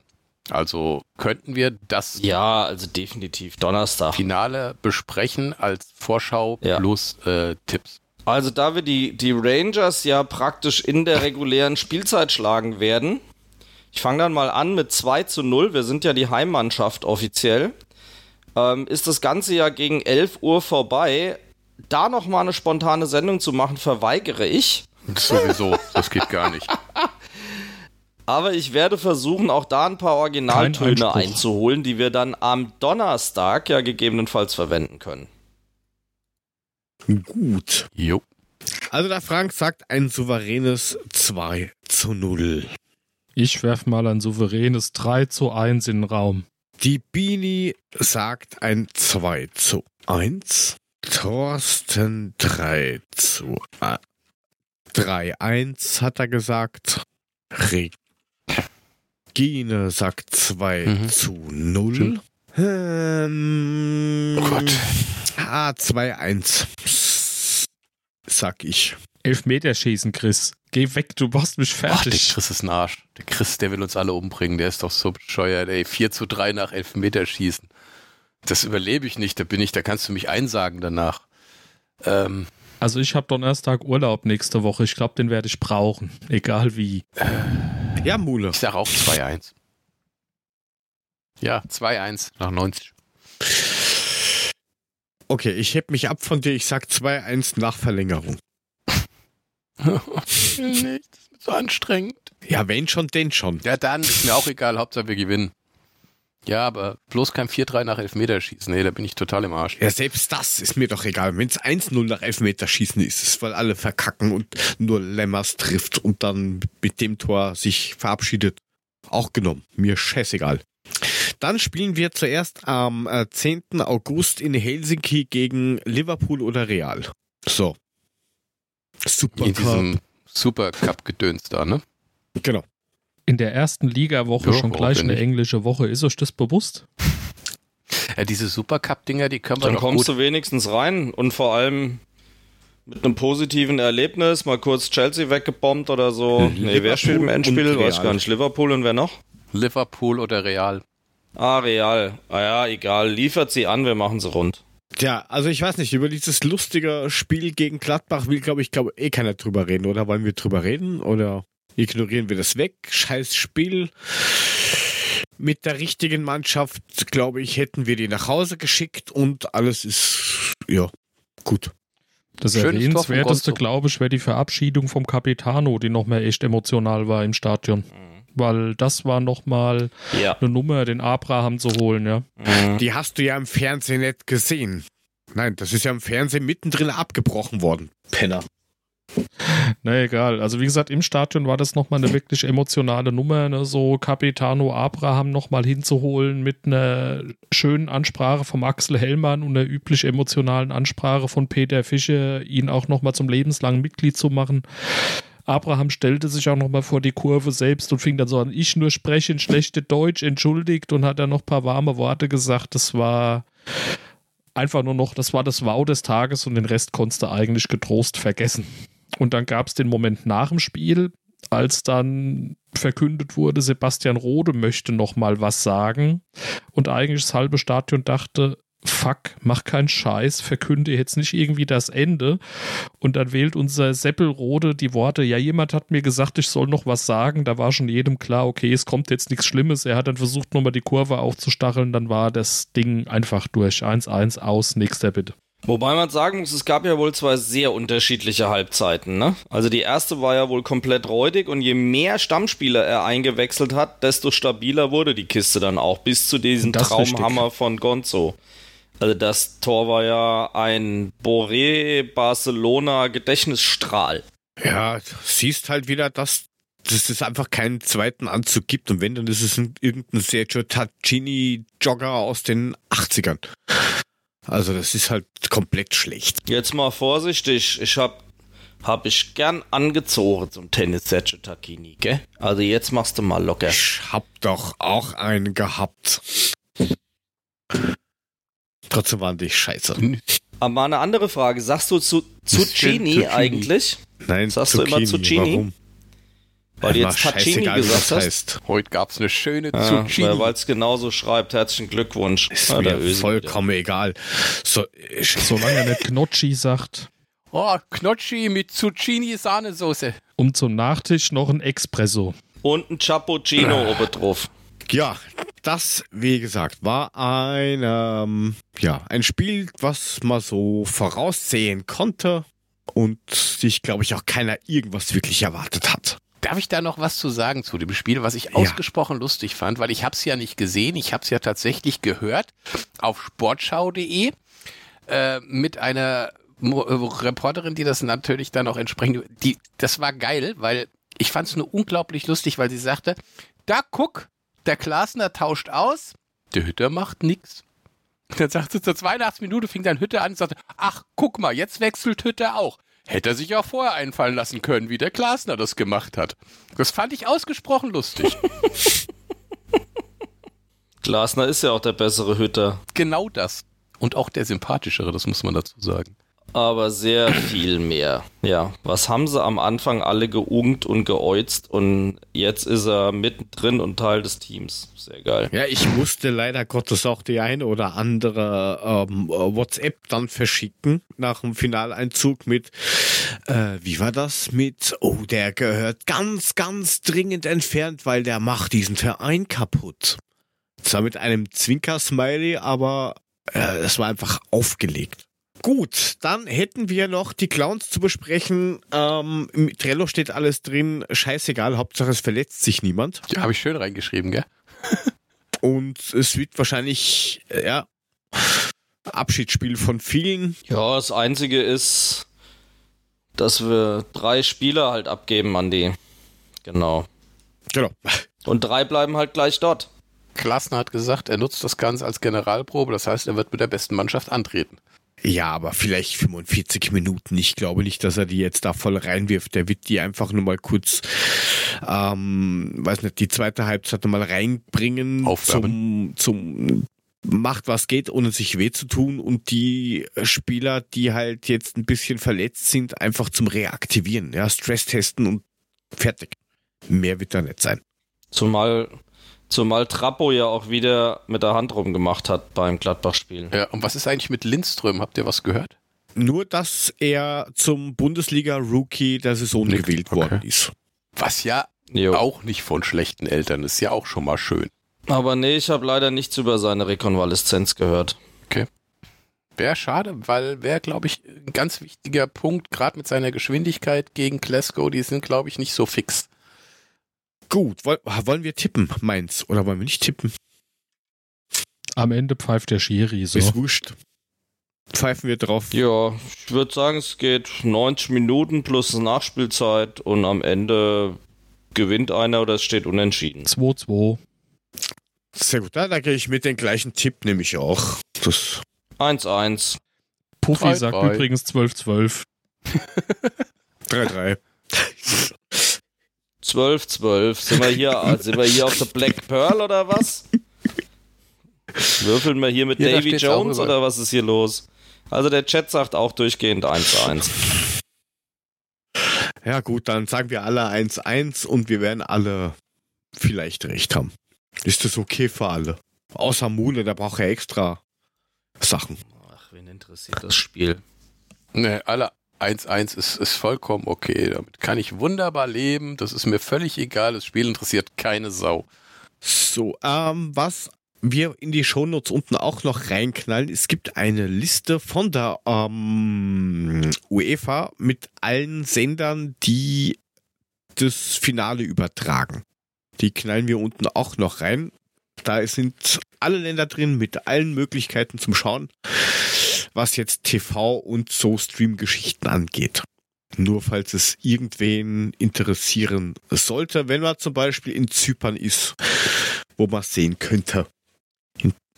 Also könnten wir das Ja, also definitiv Donnerstag. Finale besprechen als Vorschau Ja. plus äh, Tipps. Also da wir die, die Rangers ja praktisch in der regulären Spielzeit schlagen werden, ich fange dann mal an mit 2 zu 0, wir sind ja die Heimmannschaft offiziell, ähm, ist das Ganze ja gegen 11 Uhr vorbei. Da nochmal eine spontane Sendung zu machen, verweigere ich. Sowieso, das geht gar nicht. Aber ich werde versuchen, auch da ein paar Originaltöne einzuholen, die wir dann am Donnerstag ja gegebenenfalls verwenden können. Gut. Jo. Also der Frank sagt ein souveränes 2 zu 0. Ich werf mal ein souveränes 3 zu 1 in den Raum. Die Bini sagt ein 2 zu 1. Thorsten 3 zu 3 1 hat er gesagt. Regine sagt 2 Mhm. zu 0. Stimmt. Ähm, Oh Gott. Ah, 2 1. Sag ich. Elfmeterschießen, Chris. Geh weg, du machst mich Ach, der fertig. Chris ist ein Arsch. Der Chris, der will uns alle umbringen. Der ist doch so bescheuert, ey. 4 zu 3 nach Elfmeterschießen. Das überlebe ich nicht. Da bin ich, da kannst du mich einsagen danach. Ähm, Also ich habe Donnerstag Urlaub nächste Woche. Ich glaube, den werde ich brauchen. Egal wie. Ja, Mule. ich sag auch 2-1. Ja, 2-1 nach 90. Okay, ich heb mich ab von dir. Ich sag 2-1 nach Verlängerung. Ich will nicht, das ist mir so anstrengend. Ja, wenn schon, denn schon. Ja, dann ist mir auch egal, Hauptsache wir gewinnen. Ja, aber bloß kein 4-3 nach Elfmeterschießen. Nee, da bin ich total im Arsch. Ja, selbst das ist mir doch egal. Wenn es 1-0 nach Elfmeterschießen ist, ist, weil alle verkacken und nur Lemmers trifft und dann mit dem Tor sich verabschiedet. Auch genommen. Mir scheißegal. Dann spielen wir zuerst am äh, 10. August in Helsinki gegen Liverpool oder Real. So. Super. In diesem Supercup-Gedöns da, ne? Genau. In der ersten Ligawoche Ja, schon gleich eine nicht? englische Woche. Ist euch das bewusst? Ja, diese Supercup-Dinger, die können wir Dann doch kommst gut. du wenigstens rein und vor allem mit einem positiven Erlebnis, mal kurz Chelsea weggebombt oder so. Nee, wer spielt im Liverpool Endspiel? und Weiß ich gar nicht. Liverpool und wer noch? Liverpool oder Real. Ah, Real. Ah ja, egal. Liefert sie an, wir machen sie rund. Tja, also ich weiß nicht, über dieses lustige Spiel gegen Gladbach will, glaube ich, glaube eh keiner drüber reden. Oder wollen wir drüber reden? Oder ignorieren wir das weg? Scheiß Spiel. Mit der richtigen Mannschaft, glaube ich, hätten wir die nach Hause geschickt und alles ist, ja, gut. Das Schönes erwähnenswerteste, glaube ich, wäre die Verabschiedung vom Capitano, die noch mehr echt emotional war im Stadion. Weil das war noch mal Ja. eine Nummer, den Abraham zu holen, ja. Die hast du ja im Fernsehen nicht gesehen. Nein, das ist ja im Fernsehen mittendrin abgebrochen worden. Penner. Na egal. Also wie gesagt, im Stadion war das nochmal eine wirklich emotionale Nummer, ne? so Capitano Abraham nochmal hinzuholen mit einer schönen Ansprache vom Axel Hellmann und einer üblich emotionalen Ansprache von Peter Fischer, ihn auch nochmal zum lebenslangen Mitglied zu machen. Abraham stellte sich auch nochmal vor die Kurve selbst und fing dann so an, ich nur spreche in schlechte Deutsch, entschuldigt und hat dann noch ein paar warme Worte gesagt. Das war einfach nur noch, das war das Wow des Tages und den Rest konntest du eigentlich getrost vergessen. Und dann gab es den Moment nach dem Spiel, als dann verkündet wurde, Sebastian Rode möchte noch mal was sagen. Und eigentlich das halbe Stadion dachte, fuck, mach keinen Scheiß, verkünde jetzt nicht irgendwie das Ende. Und dann wählt unser Seppelrode die Worte, ja, jemand hat mir gesagt, ich soll noch was sagen. Da war schon jedem klar, okay, es kommt jetzt nichts Schlimmes. Er hat dann versucht, nochmal die Kurve aufzustacheln. Dann war das Ding einfach durch. 1-1 aus, nächster bitte. Wobei man sagen muss, es gab ja wohl zwei sehr unterschiedliche Halbzeiten. Ne? Also die erste war ja wohl komplett räudig und je mehr Stammspieler er eingewechselt hat, desto stabiler wurde die Kiste dann auch, bis zu diesem Traumhammer richtig. von Gonzo. Also das Tor war ja ein Boré Barcelona Gedächtnisstrahl. Ja, siehst halt wieder, dass, dass es einfach keinen zweiten Anzug gibt. Und wenn, dann ist es ein, irgendein Sergio Tacchini-Jogger aus den 80ern. Also das ist halt komplett schlecht. Jetzt mal vorsichtig, ich hab hab ich gern angezogen zum Tennis Sergio Tacchini, gell? Also jetzt machst du mal locker. Ich hab doch auch einen gehabt. Trotzdem waren die scheiße. Aber eine andere Frage, sagst du zu Zucchini Zucchini. eigentlich? Nein, Sagst du immer Zucchini? Warum? Weil du War jetzt wie gesagt das hast. heißt. Heute gab's eine schöne Ja, Zucchini. weil es genauso schreibt. Herzlichen Glückwunsch. Ist Ja, der mir vollkommen egal. So, ich, Solange er nicht Gnocchi sagt. Oh, Knotschi mit Zucchini-Sahnesoße. Und zum Nachtisch noch ein Espresso. wieder. Und ein Cappuccino oben drauf. ja, das, wie gesagt, war ein, ähm, ja, ein Spiel, was man so voraussehen konnte und sich, glaube ich, auch keiner irgendwas wirklich erwartet hat. Darf ich da noch was zu sagen zu dem Spiel, was ich ausgesprochen lustig fand, weil ich habe es ja nicht gesehen, ich habe es ja tatsächlich gehört auf sportschau.de äh, mit einer Mo äh, Reporterin, die das natürlich dann auch entsprechend, die, das war geil, weil ich fand es nur unglaublich lustig, weil sie sagte, da guck, der Klasner tauscht aus, der Hütter macht nix. Dann sagt sie zur 82 Minute, fing dann Hütter an und sagte, ach, guck mal, jetzt wechselt Hütter auch. Hätte er sich auch vorher einfallen lassen können, wie der Glasner das gemacht hat. Das fand ich ausgesprochen lustig. Glasner ist ja auch der bessere Hütter. genau das. Und auch der sympathischere, das muss man dazu sagen. Aber sehr viel mehr. Ja, was haben sie am Anfang alle geungt und geäuzt und jetzt ist er mittendrin und Teil des Teams. Sehr geil. Ja, ich musste leider Gottes auch die eine oder andere ähm, WhatsApp dann verschicken nach dem Finaleinzug mit, äh, wie war das? Mit, oh, der gehört ganz, ganz dringend entfernt, weil der macht diesen Verein kaputt. Zwar mit einem Zwinker-Smiley, aber äh, es war einfach aufgelegt. Gut, dann hätten wir noch die Clowns zu besprechen. Ähm, Im Trello steht alles drin. Scheißegal, Hauptsache es verletzt sich niemand. Ja, habe ich schön reingeschrieben, gell? Und es wird wahrscheinlich, äh, ja, Abschiedsspiel von vielen. Ja, das Einzige ist, dass wir drei Spieler halt abgeben an die. Genau. Genau. Und drei bleiben halt gleich dort. Glasner hat gesagt, er nutzt das Ganze als Generalprobe, das heißt, er wird mit der besten Mannschaft antreten. Ja, aber vielleicht 45 Minuten. Ich glaube nicht, dass er die jetzt da voll reinwirft. Der wird die einfach nur mal kurz, ähm, weiß nicht, die zweite Halbzeit noch mal reinbringen Aufwärmen. zum, zum macht was geht, ohne sich weh zu tun und die Spieler, die halt jetzt ein bisschen verletzt sind, einfach zum Reaktivieren, ja, Stress testen und fertig. Mehr wird da nicht sein. Zumal, zumal Trappo ja auch wieder mit der Hand rumgemacht hat beim Gladbach-Spiel. Ja, und was ist eigentlich mit Lindström? Habt ihr was gehört? Nur, dass er zum Bundesliga-Rookie der Saison Nicht. gewählt Okay. worden ist. Was ja Jo. auch nicht von schlechten Eltern ist, ja auch schon mal schön. Aber nee, ich habe leider nichts über seine Rekonvaleszenz gehört. Wäre schade, weil wäre, glaube ich, ein ganz wichtiger Punkt, gerade mit seiner Geschwindigkeit gegen Glasgow, die sind, glaube ich, nicht so fix. Gut, woll, wollen wir tippen, meins? Oder wollen wir nicht tippen? Am Ende pfeift der Schiri so. Ist wurscht. Pfeifen wir drauf. Ja, ich würde sagen, es geht 90 Minuten plus Nachspielzeit und am Ende gewinnt einer oder es steht unentschieden. 2-2. Sehr gut, da, da gehe ich mit den gleichen Tipp, nehme ich auch. Das 1-1. Puffy Drei, sagt drei. übrigens 12-12. 3-3. 12-12. Sind wir hier, sind wir hier auf der Black Pearl oder was? Würfeln wir hier mit Ja, da Davy Jones oder was ist hier los? Also der Chat sagt auch durchgehend 1-1. Ja gut, dann sagen wir alle 1-1 und wir werden alle vielleicht recht haben. Ist das okay für alle? Außer Mule, da braucht er extra Sachen. Ach, wen interessiert das Spiel? Ne, alle 1-1 ist, ist vollkommen okay. Damit kann ich wunderbar leben. Das ist mir völlig egal. Das Spiel interessiert keine Sau. So, ähm, was wir in die Shownotes unten auch noch reinknallen, es gibt eine Liste von der ähm, UEFA mit allen Sendern, die das Finale übertragen. Die knallen wir unten auch noch rein. Da sind alle Länder drin mit allen Möglichkeiten zum Schauen, was jetzt TV und so Stream-Geschichten angeht. Nur falls es irgendwen interessieren sollte, wenn man zum Beispiel in Zypern ist, wo man sehen könnte.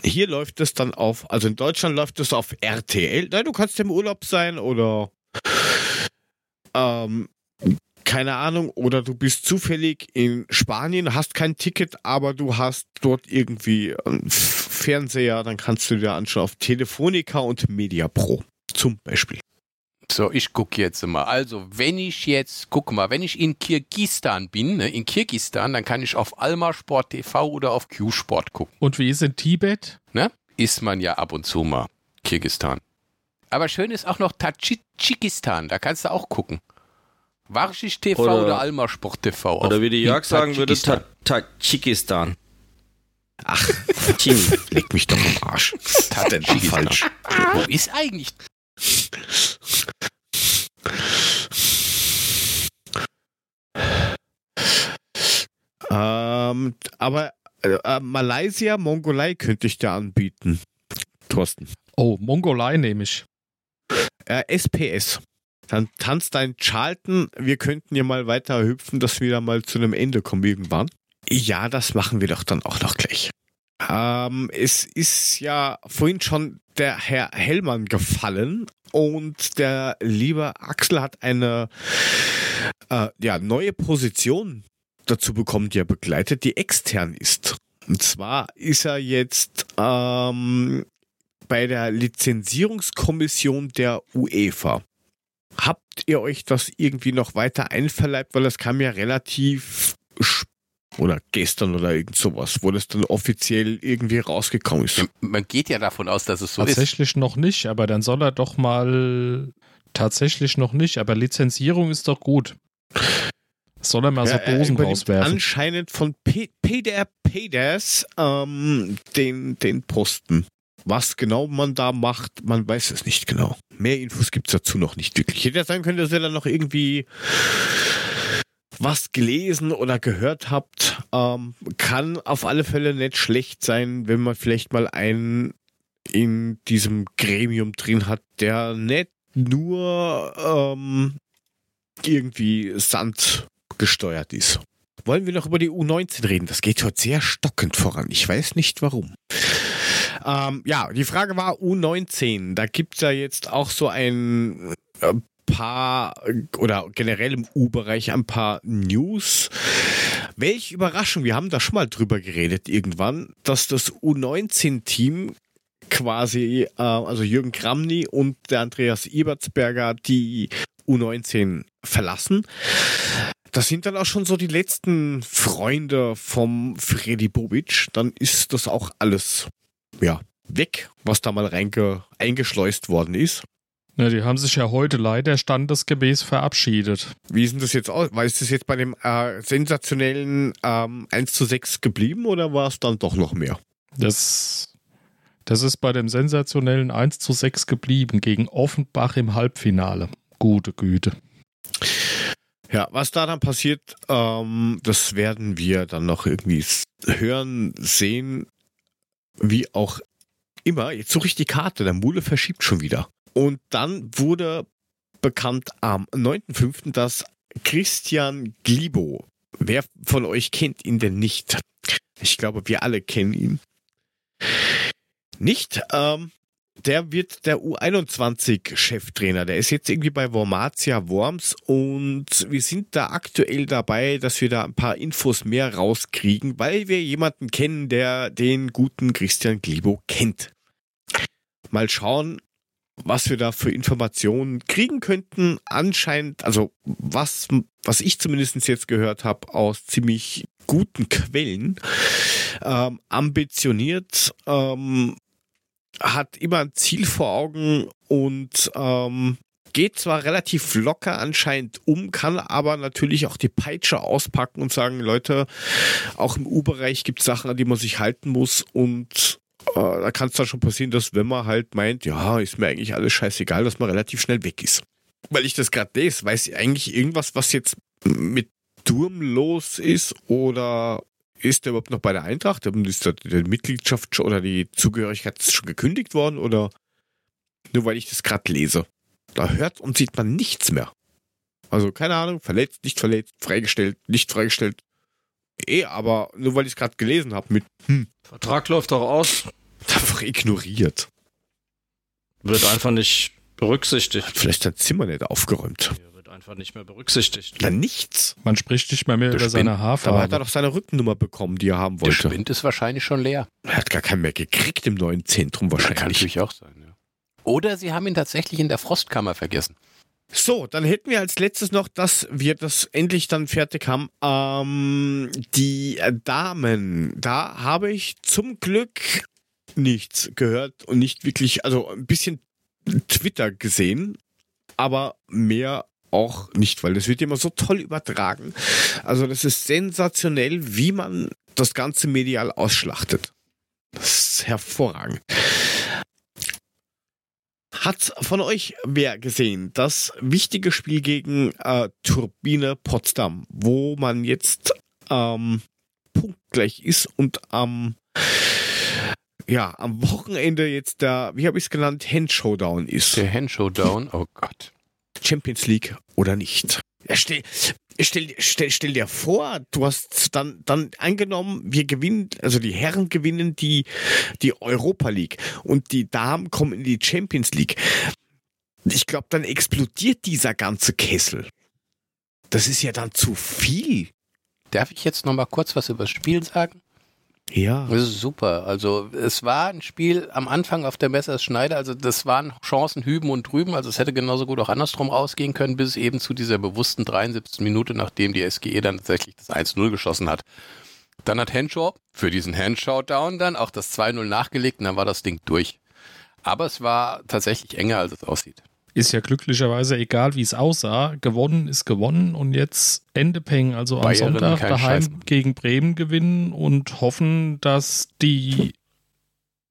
Hier läuft es dann auf, also in Deutschland läuft es auf RTL. Nein, du kannst im Urlaub sein oder ähm, keine Ahnung, oder du bist zufällig in Spanien, hast kein Ticket, aber du hast dort irgendwie einen Fernseher, dann kannst du dir anschauen auf Telefonica und Media Pro zum Beispiel. So, ich gucke jetzt mal. Also, wenn ich jetzt, guck mal, wenn ich in Kirgistan bin, ne, in Kirgistan, dann kann ich auf Alma Sport TV oder auf Q-Sport gucken. Und wie ist in Tibet? Ne? Ist man ja ab und zu mal. Kirgistan. Aber schön ist auch noch Tadschikistan, da kannst du auch gucken. Warschisch TV oder, Oder- Alma Sport TV. Oder wie die Jörg sagen würde, Tadschikistan. Ta- Tadschikistan. Ach, Team. leck mich doch am Arsch. Tadschikistan. falsch? Wo ist eigentlich? Ähm, aber äh, äh, Malaysia, Mongolei könnte ich dir anbieten. Thorsten. Oh, Mongolei nehme ich. Äh, SPS. Dann tanzt dein Charlton. Wir könnten ja mal weiter hüpfen, dass wir da mal zu einem Ende kommen irgendwann. Ja, das machen wir doch dann auch noch gleich. Ähm, es ist ja vorhin schon der Herr Hellmann gefallen und der liebe Axel hat eine äh, ja, neue Position dazu bekommen, die er begleitet, die extern ist. Und zwar ist er jetzt ähm, bei der Lizenzierungskommission der UEFA. Habt ihr euch das irgendwie noch weiter einverleibt, weil das kam ja relativ oder gestern oder irgend sowas, wo das dann offiziell irgendwie rausgekommen ist. Ja, man geht ja davon aus, dass es so ist. tatsächlich noch nicht, aber dann soll er doch mal tatsächlich noch nicht, aber Lizenzierung ist doch gut. Soll er mal so Ja, er Dosen rauswerfen? Anscheinend von P Peter Peters ähm, den, den Posten. Was genau man da macht, man weiß es nicht genau. Mehr Infos gibt's dazu noch nicht wirklich. Ich hätte ja sagen können, dass ihr dann noch irgendwie was gelesen oder gehört habt. Ähm, kann auf alle Fälle nicht schlecht sein, wenn man vielleicht mal einen in diesem Gremium drin hat, der nicht nur ähm, irgendwie Sand gesteuert ist. Wollen wir noch über die U19 reden? Das geht heute sehr stockend voran. Ich weiß nicht warum. Ähm, ja, die Frage war U19. Da gibt's ja jetzt auch so ein äh, paar oder generell im U-Bereich ein paar News. Welche Überraschung, wir haben da schon mal drüber geredet irgendwann, dass das U19-Team quasi, äh, also Jürgen Kramny und der Andreas Ebertsberger, die U19 verlassen. Das sind dann auch schon so die letzten Freunde vom Freddy Bobic. Dann ist das auch alles, ja, weg, was da mal reinge eingeschleust worden ist. Ja, die haben sich ja heute leider standesgemäß verabschiedet. Wie ist denn das jetzt aus? War ist das jetzt bei dem äh, sensationellen ähm, 1 zu 6 geblieben oder war es dann doch noch mehr? Das, das ist bei dem sensationellen 1 zu 6 geblieben gegen Offenbach im Halbfinale. Gute Güte. Ja, was da dann passiert, ähm, das werden wir dann noch irgendwie hören, sehen, wie auch immer. Jetzt suche ich die Karte, der Mule verschiebt schon wieder. Und dann wurde bekannt am 9.5., dass Christian Glibo, wer von euch kennt ihn denn nicht? Ich glaube, wir alle kennen ihn. Nicht, ähm, der wird der U21-Cheftrainer. Der ist jetzt irgendwie bei Wormatia Worms und wir sind da aktuell dabei, dass wir da ein paar Infos mehr rauskriegen, weil wir jemanden kennen, der den guten Christian Glibo kennt. Mal schauen, was wir da für Informationen kriegen könnten. Anscheinend, also was, was ich zumindest jetzt gehört habe, aus ziemlich guten Quellen, ähm, ambitioniert, ähm, hat immer ein Ziel vor Augen und ähm, geht zwar relativ locker anscheinend um, kann aber natürlich auch die Peitsche auspacken und sagen, Leute, auch im U-Bereich gibt es Sachen, an die man sich halten muss und äh, da kann es dann schon passieren, dass wenn man halt meint, ja, ist mir eigentlich alles scheißegal, dass man relativ schnell weg ist. Weil ich das gerade lese, weiß ich eigentlich irgendwas, was jetzt mit Durm los ist oder ist der überhaupt noch bei der Eintracht? Ist da die Mitgliedschaft oder die Zugehörigkeit schon gekündigt worden oder nur weil ich das gerade lese? Da hört und sieht man nichts mehr. Also keine Ahnung, verletzt, nicht verletzt, freigestellt, nicht freigestellt. Eh, aber nur weil ich es gerade gelesen habe mit hm, Vertrag läuft doch aus. einfach ignoriert. Wird einfach nicht berücksichtigt. Hat vielleicht sein Zimmer nicht aufgeräumt. Wird einfach nicht mehr berücksichtigt. Na nichts. Man spricht nicht mehr, mehr Der über seine Dabei hat er Haarfarbe. doch seine Rückennummer bekommen, die er haben Der wollte. Spind ist wahrscheinlich schon leer. Er hat gar keinen mehr gekriegt im neuen Zentrum Kann wahrscheinlich. natürlich auch sein, ja. Oder sie haben ihn tatsächlich in der Frostkammer vergessen. So, dann hätten wir als letztes noch, dass wir das endlich dann fertig haben. Ähm, die äh, Damen, da habe ich zum Glück nichts gehört und nicht wirklich, also ein bisschen Twitter gesehen, aber mehr auch nicht, weil das wird immer so toll übertragen. Also das ist sensationell, wie man das Ganze medial ausschlachtet. Das ist hervorragend. Hat von euch wer gesehen das wichtige Spiel gegen äh, Turbine Potsdam, wo man jetzt ähm, punktgleich ist und am ja am Wochenende jetzt der, wie habe ich es genannt, Hand Showdown ist. Der Hand Showdown, oh Gott. Champions League oder nicht. Stell, stell, stell, stell dir vor, du hast dann, dann angenommen, wir gewinnen, also die Herren gewinnen die, die Europa League und die Damen kommen in die Champions League. Ich glaube, dann explodiert dieser ganze Kessel. Das ist ja dann zu viel. Darf ich jetzt noch mal kurz was über das Spiel sagen? Ja. Das ist super. Also es war ein Spiel am Anfang auf der Messers Schneider, also das waren Chancen hüben und drüben, also es hätte genauso gut auch andersrum ausgehen können, bis eben zu dieser bewussten 73. Minute, nachdem die SGE dann tatsächlich das 1-0 geschossen hat. Dann hat Henshaw für diesen Handshowdown dann auch das 2-0 nachgelegt und dann war das Ding durch. Aber es war tatsächlich enger, als es aussieht. Ist ja glücklicherweise egal, wie es aussah. Gewonnen ist gewonnen und jetzt Ende Peng, also am Bayern Sonntag daheim Scheiß. gegen Bremen gewinnen und hoffen, dass die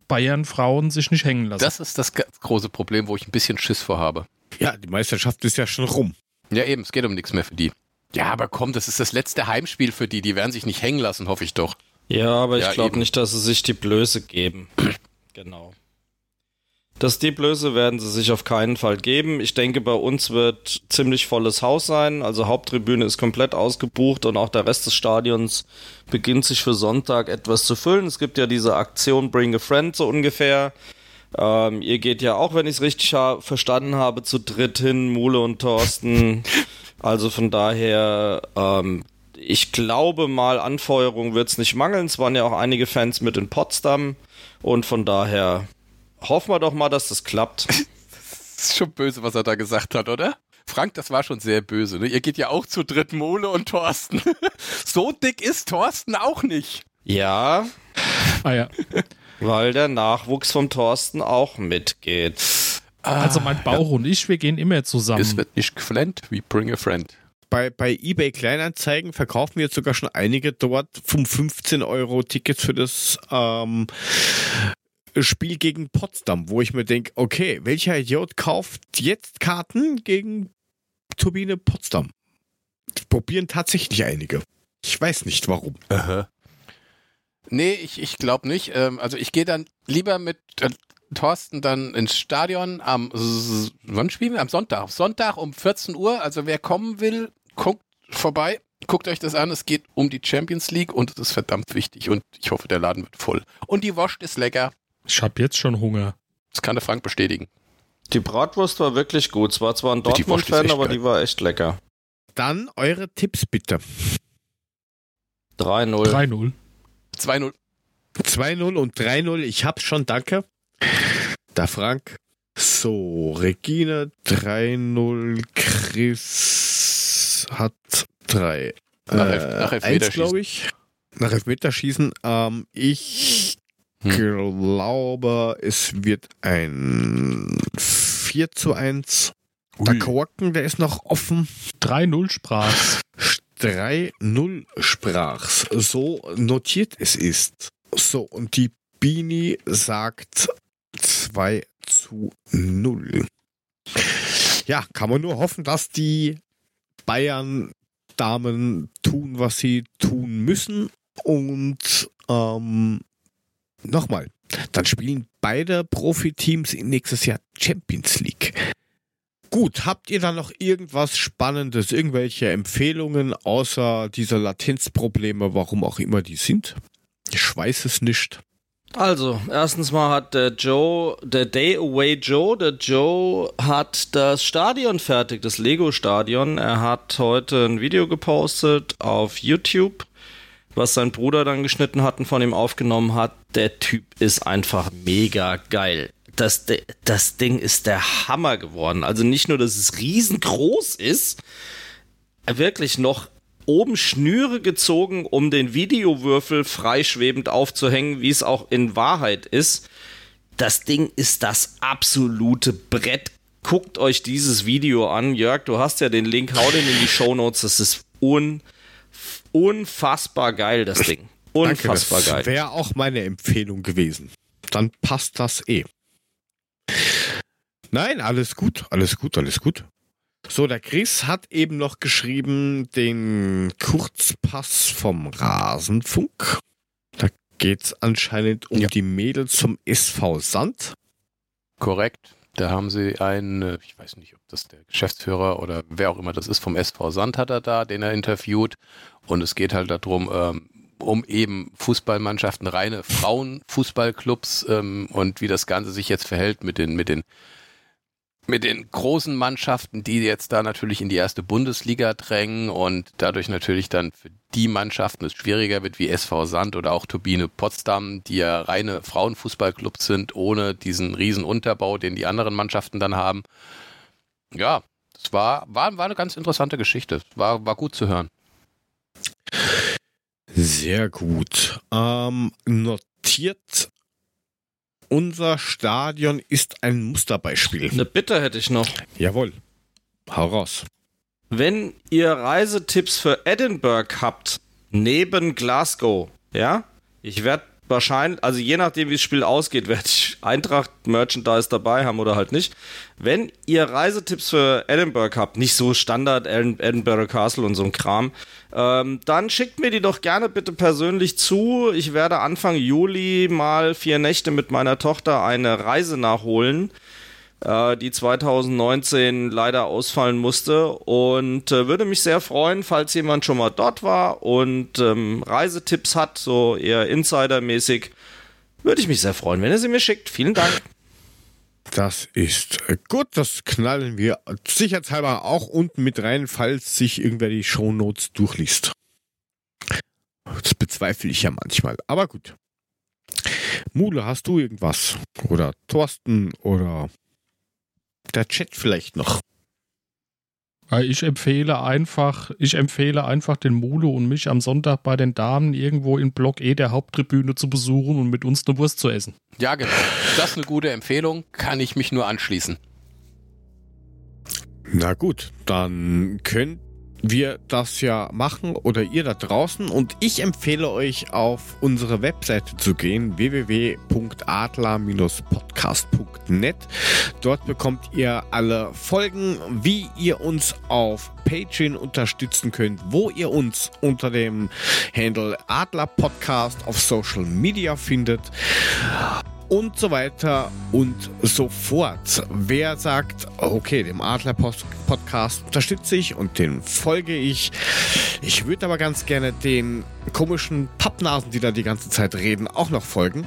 Bayern-Frauen sich nicht hängen lassen. Das ist das ganz große Problem, wo ich ein bisschen Schiss vor habe. Ja, die Meisterschaft ist ja schon rum. Ja, eben, es geht um nichts mehr für die. Ja, aber komm, das ist das letzte Heimspiel für die. Die werden sich nicht hängen lassen, hoffe ich doch. Ja, aber ich Ja, glaube eben. nicht, dass sie sich die Blöße geben. genau. Das die Blöße werden sie sich auf keinen Fall geben. Ich denke, bei uns wird ziemlich volles Haus sein. Also Haupttribüne ist komplett ausgebucht und auch der Rest des Stadions beginnt sich für Sonntag etwas zu füllen. Es gibt ja diese Aktion Bring a Friend so ungefähr. Ähm, ihr geht ja auch, wenn ich es richtig ha verstanden habe, zu dritt hin, Mule und Thorsten. Also von daher, ähm, ich glaube mal, Anfeuerung wird es nicht mangeln. Es waren ja auch einige Fans mit in Potsdam. Und von daher hoffen wir doch mal, dass das klappt. Das ist schon böse, was er da gesagt hat, oder? Frank, das war schon sehr böse. Ne? Ihr geht ja auch zu dritt Mole und Thorsten. so dick ist Thorsten auch nicht. ja, ah, ja. weil der Nachwuchs vom Thorsten auch mitgeht. Also mein Bauch und ich, wir gehen immer zusammen. Es wird nicht geflennt wie Bring a Friend. Bei, bei eBay Kleinanzeigen verkaufen wir jetzt sogar schon einige dort vom 15 Euro Tickets für das ähm, Spiel gegen Potsdam, wo ich mir denke, okay, welcher Idiot kauft jetzt Karten gegen Turbine Potsdam? Probieren tatsächlich einige. Ich weiß nicht warum. Nee, ich, ich glaube nicht. Ähm, also ich gehe dann lieber mit äh, Thorsten dann ins Stadion am wann spielen wir? Am Sonntag. Sonntag um 14 Uhr. Also wer kommen will, guckt vorbei. Guckt euch das an. Es geht um die Champions League und es ist verdammt wichtig. Und ich hoffe, der Laden wird voll. Und die Wurst ist lecker. Ich habe jetzt schon Hunger. Das kann der Frank bestätigen. Die Bratwurst war wirklich gut. Es war zwar ein Dortmund-Fan, aber geil. die war echt lecker. Dann eure Tipps bitte. 3-0. 3-0. 2-0. 2-0 und 3-0. Ich hab's schon, danke. Da Frank. So, Regine 3-0. Chris hat 3. Nach Elf- nach Elfmeterschießen. glaube ich. Nach Elfmeterschießen. Ähm, ich glaube, es wird ein 4 zu 1. Der Korken, der ist noch offen. 3-0 sprach's. 3-0 sprach's. So notiert es ist. So, und die Bini sagt 2 zu 0. Ja, kann man nur hoffen, dass die Bayern-Damen tun, was sie tun müssen. Und ähm, nochmal, dann spielen beide Profiteams nächstes Jahr Champions League. Gut, habt ihr da noch irgendwas Spannendes, irgendwelche Empfehlungen außer dieser Latenzprobleme, warum auch immer die sind? Ich weiß es nicht. Also, erstens mal hat der Joe, der Day Away Joe, der Joe hat das Stadion fertig, das Lego-Stadion. Er hat heute ein Video gepostet auf YouTube, was sein Bruder dann geschnitten hat und von ihm aufgenommen hat. Der Typ ist einfach mega geil. Das, das Ding ist der Hammer geworden. Also nicht nur, dass es riesengroß ist, wirklich noch oben Schnüre gezogen, um den Videowürfel freischwebend aufzuhängen, wie es auch in Wahrheit ist. Das Ding ist das absolute Brett. Guckt euch dieses Video an. Jörg, du hast ja den Link, hau den in die Show Notes. Das ist un, unfassbar geil, das Ding. Unfassbar Danke, das geil. Wäre auch meine Empfehlung gewesen. Dann passt das eh. Nein, alles gut, alles gut, alles gut. So, der Chris hat eben noch geschrieben den Kurzpass vom Rasenfunk. Da geht's anscheinend um Ja. die Mädels zum SV Sand. Korrekt. Da haben sie einen, äh, ich weiß nicht, ob das der Geschäftsführer oder wer auch immer das ist, vom SV Sand hat er da, den er interviewt. Und es geht halt darum, ähm, um eben Fußballmannschaften, reine Frauenfußballclubs ähm, und wie das Ganze sich jetzt verhält mit den, mit den mit den großen Mannschaften, die jetzt da natürlich in die erste Bundesliga drängen und dadurch natürlich dann für die Mannschaften es schwieriger wird, wie SV Sand oder auch Turbine Potsdam, die ja reine Frauenfußballclubs sind, ohne diesen riesen Unterbau, den die anderen Mannschaften dann haben. Ja, es war, war, war eine ganz interessante Geschichte. War, war gut zu hören. Sehr gut. Ähm, notiert. Unser Stadion ist ein Musterbeispiel. Eine Bitte hätte ich noch. Jawohl. Hau raus. Wenn ihr Reisetipps für Edinburgh habt, neben Glasgow, ja, ich werde wahrscheinlich, also je nachdem, wie das Spiel ausgeht, werde ich Eintracht-Merchandise dabei haben oder halt nicht. Wenn ihr Reisetipps für Edinburgh habt, nicht so Standard Ed- Edinburgh Castle und so ein Kram, ähm, dann schickt mir die doch gerne bitte persönlich zu. Ich werde Anfang Juli mal vier Nächte mit meiner Tochter eine Reise nachholen äh, die 2019 leider ausfallen musste und äh, würde mich sehr freuen, falls jemand schon mal dort war und ähm, Reisetipps hat, so eher Insider-mäßig. Würde ich mich sehr freuen, wenn ihr sie mir schickt. Vielen Dank. Das ist gut, das knallen wir sicherheitshalber auch unten mit rein, falls sich irgendwer die Shownotes durchliest. Das bezweifle ich ja manchmal, aber gut. Mule, hast du irgendwas? Oder Thorsten oder der Chat vielleicht noch? Ich empfehle einfach, ich empfehle einfach den Mulu und mich am Sonntag bei den Damen irgendwo in Block E der Haupttribüne zu besuchen und mit uns eine Wurst zu essen. Ja, genau. Das ist eine gute Empfehlung. Kann ich mich nur anschließen. Na gut, dann könnt wir das ja machen oder ihr da draußen. Und ich empfehle euch auf unsere Webseite zu gehen www.adler-podcast.net dort bekommt ihr alle Folgen wie ihr uns auf Patreon unterstützen könnt wo ihr uns unter dem Handle Adler Podcast auf Social Media findet und so weiter und so fort. Wer sagt, okay, dem Adler Post- Podcast unterstütze ich und den folge ich. Ich würde aber ganz gerne den komischen Pappnasen, die da die ganze Zeit reden, auch noch folgen.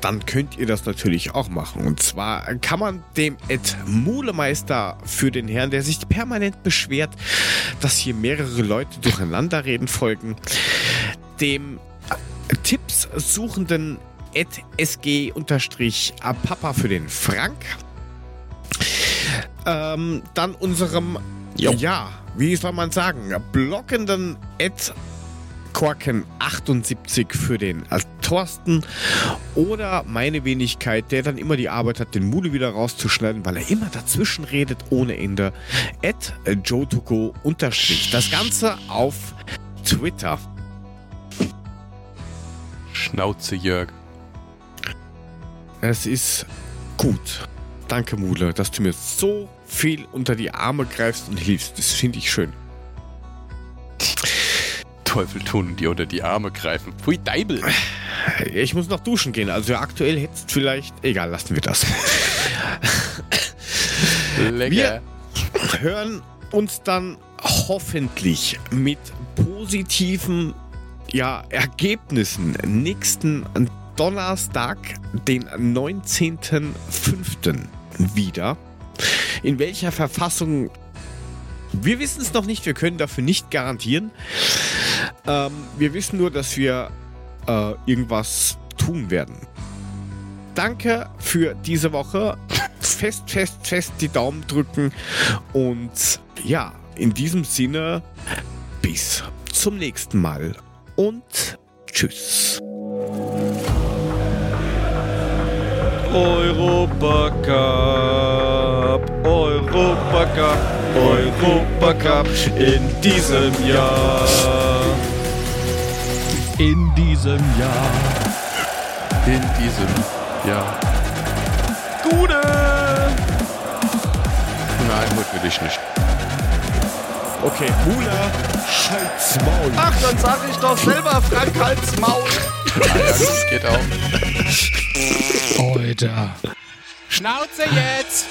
Dann könnt ihr das natürlich auch machen. Und zwar kann man dem Ed Mulemeister für den Herrn, der sich permanent beschwert, dass hier mehrere Leute durcheinander reden, folgen. Dem Tipps suchenden sg-papa für den Frank. Ähm, dann unserem, ja, wie soll man sagen, blockenden Ed Korken 78 für den Thorsten oder meine Wenigkeit, der dann immer die Arbeit hat, den Mule wieder rauszuschneiden, weil er immer dazwischen redet ohne Ende. At JoToko unterstrich. Das Ganze auf Twitter. Schnauze, Jörg. Es ist gut. Danke, Mule, dass du mir so viel unter die Arme greifst und hilfst. Das finde ich schön. Teufel tun, die unter die Arme greifen. Pfui Deibel. Ich muss noch duschen gehen. Also aktuell hättest vielleicht. Egal, lassen wir das. Lecker. Wir hören uns dann hoffentlich mit positiven ja, Ergebnissen nächsten Donnerstag, den 19.05. wieder. In welcher Verfassung? Wir wissen es noch nicht, wir können dafür nicht garantieren. Ähm, wir wissen nur, dass wir äh, irgendwas tun werden. Danke für diese Woche. Fest, fest, fest die Daumen drücken. Und ja, in diesem Sinne, bis zum nächsten Mal. Und tschüss. Europacup, Europacup, Europacup in diesem Jahr. In diesem Jahr. In diesem Jahr. Gute! Nein, heute will ich nicht. Okay, Mula, halt's Maul. Ach, dann sag ich doch selber, Frank, halt's Maul. Ah, ja, das geht auch. Alter. Schnauze jetzt!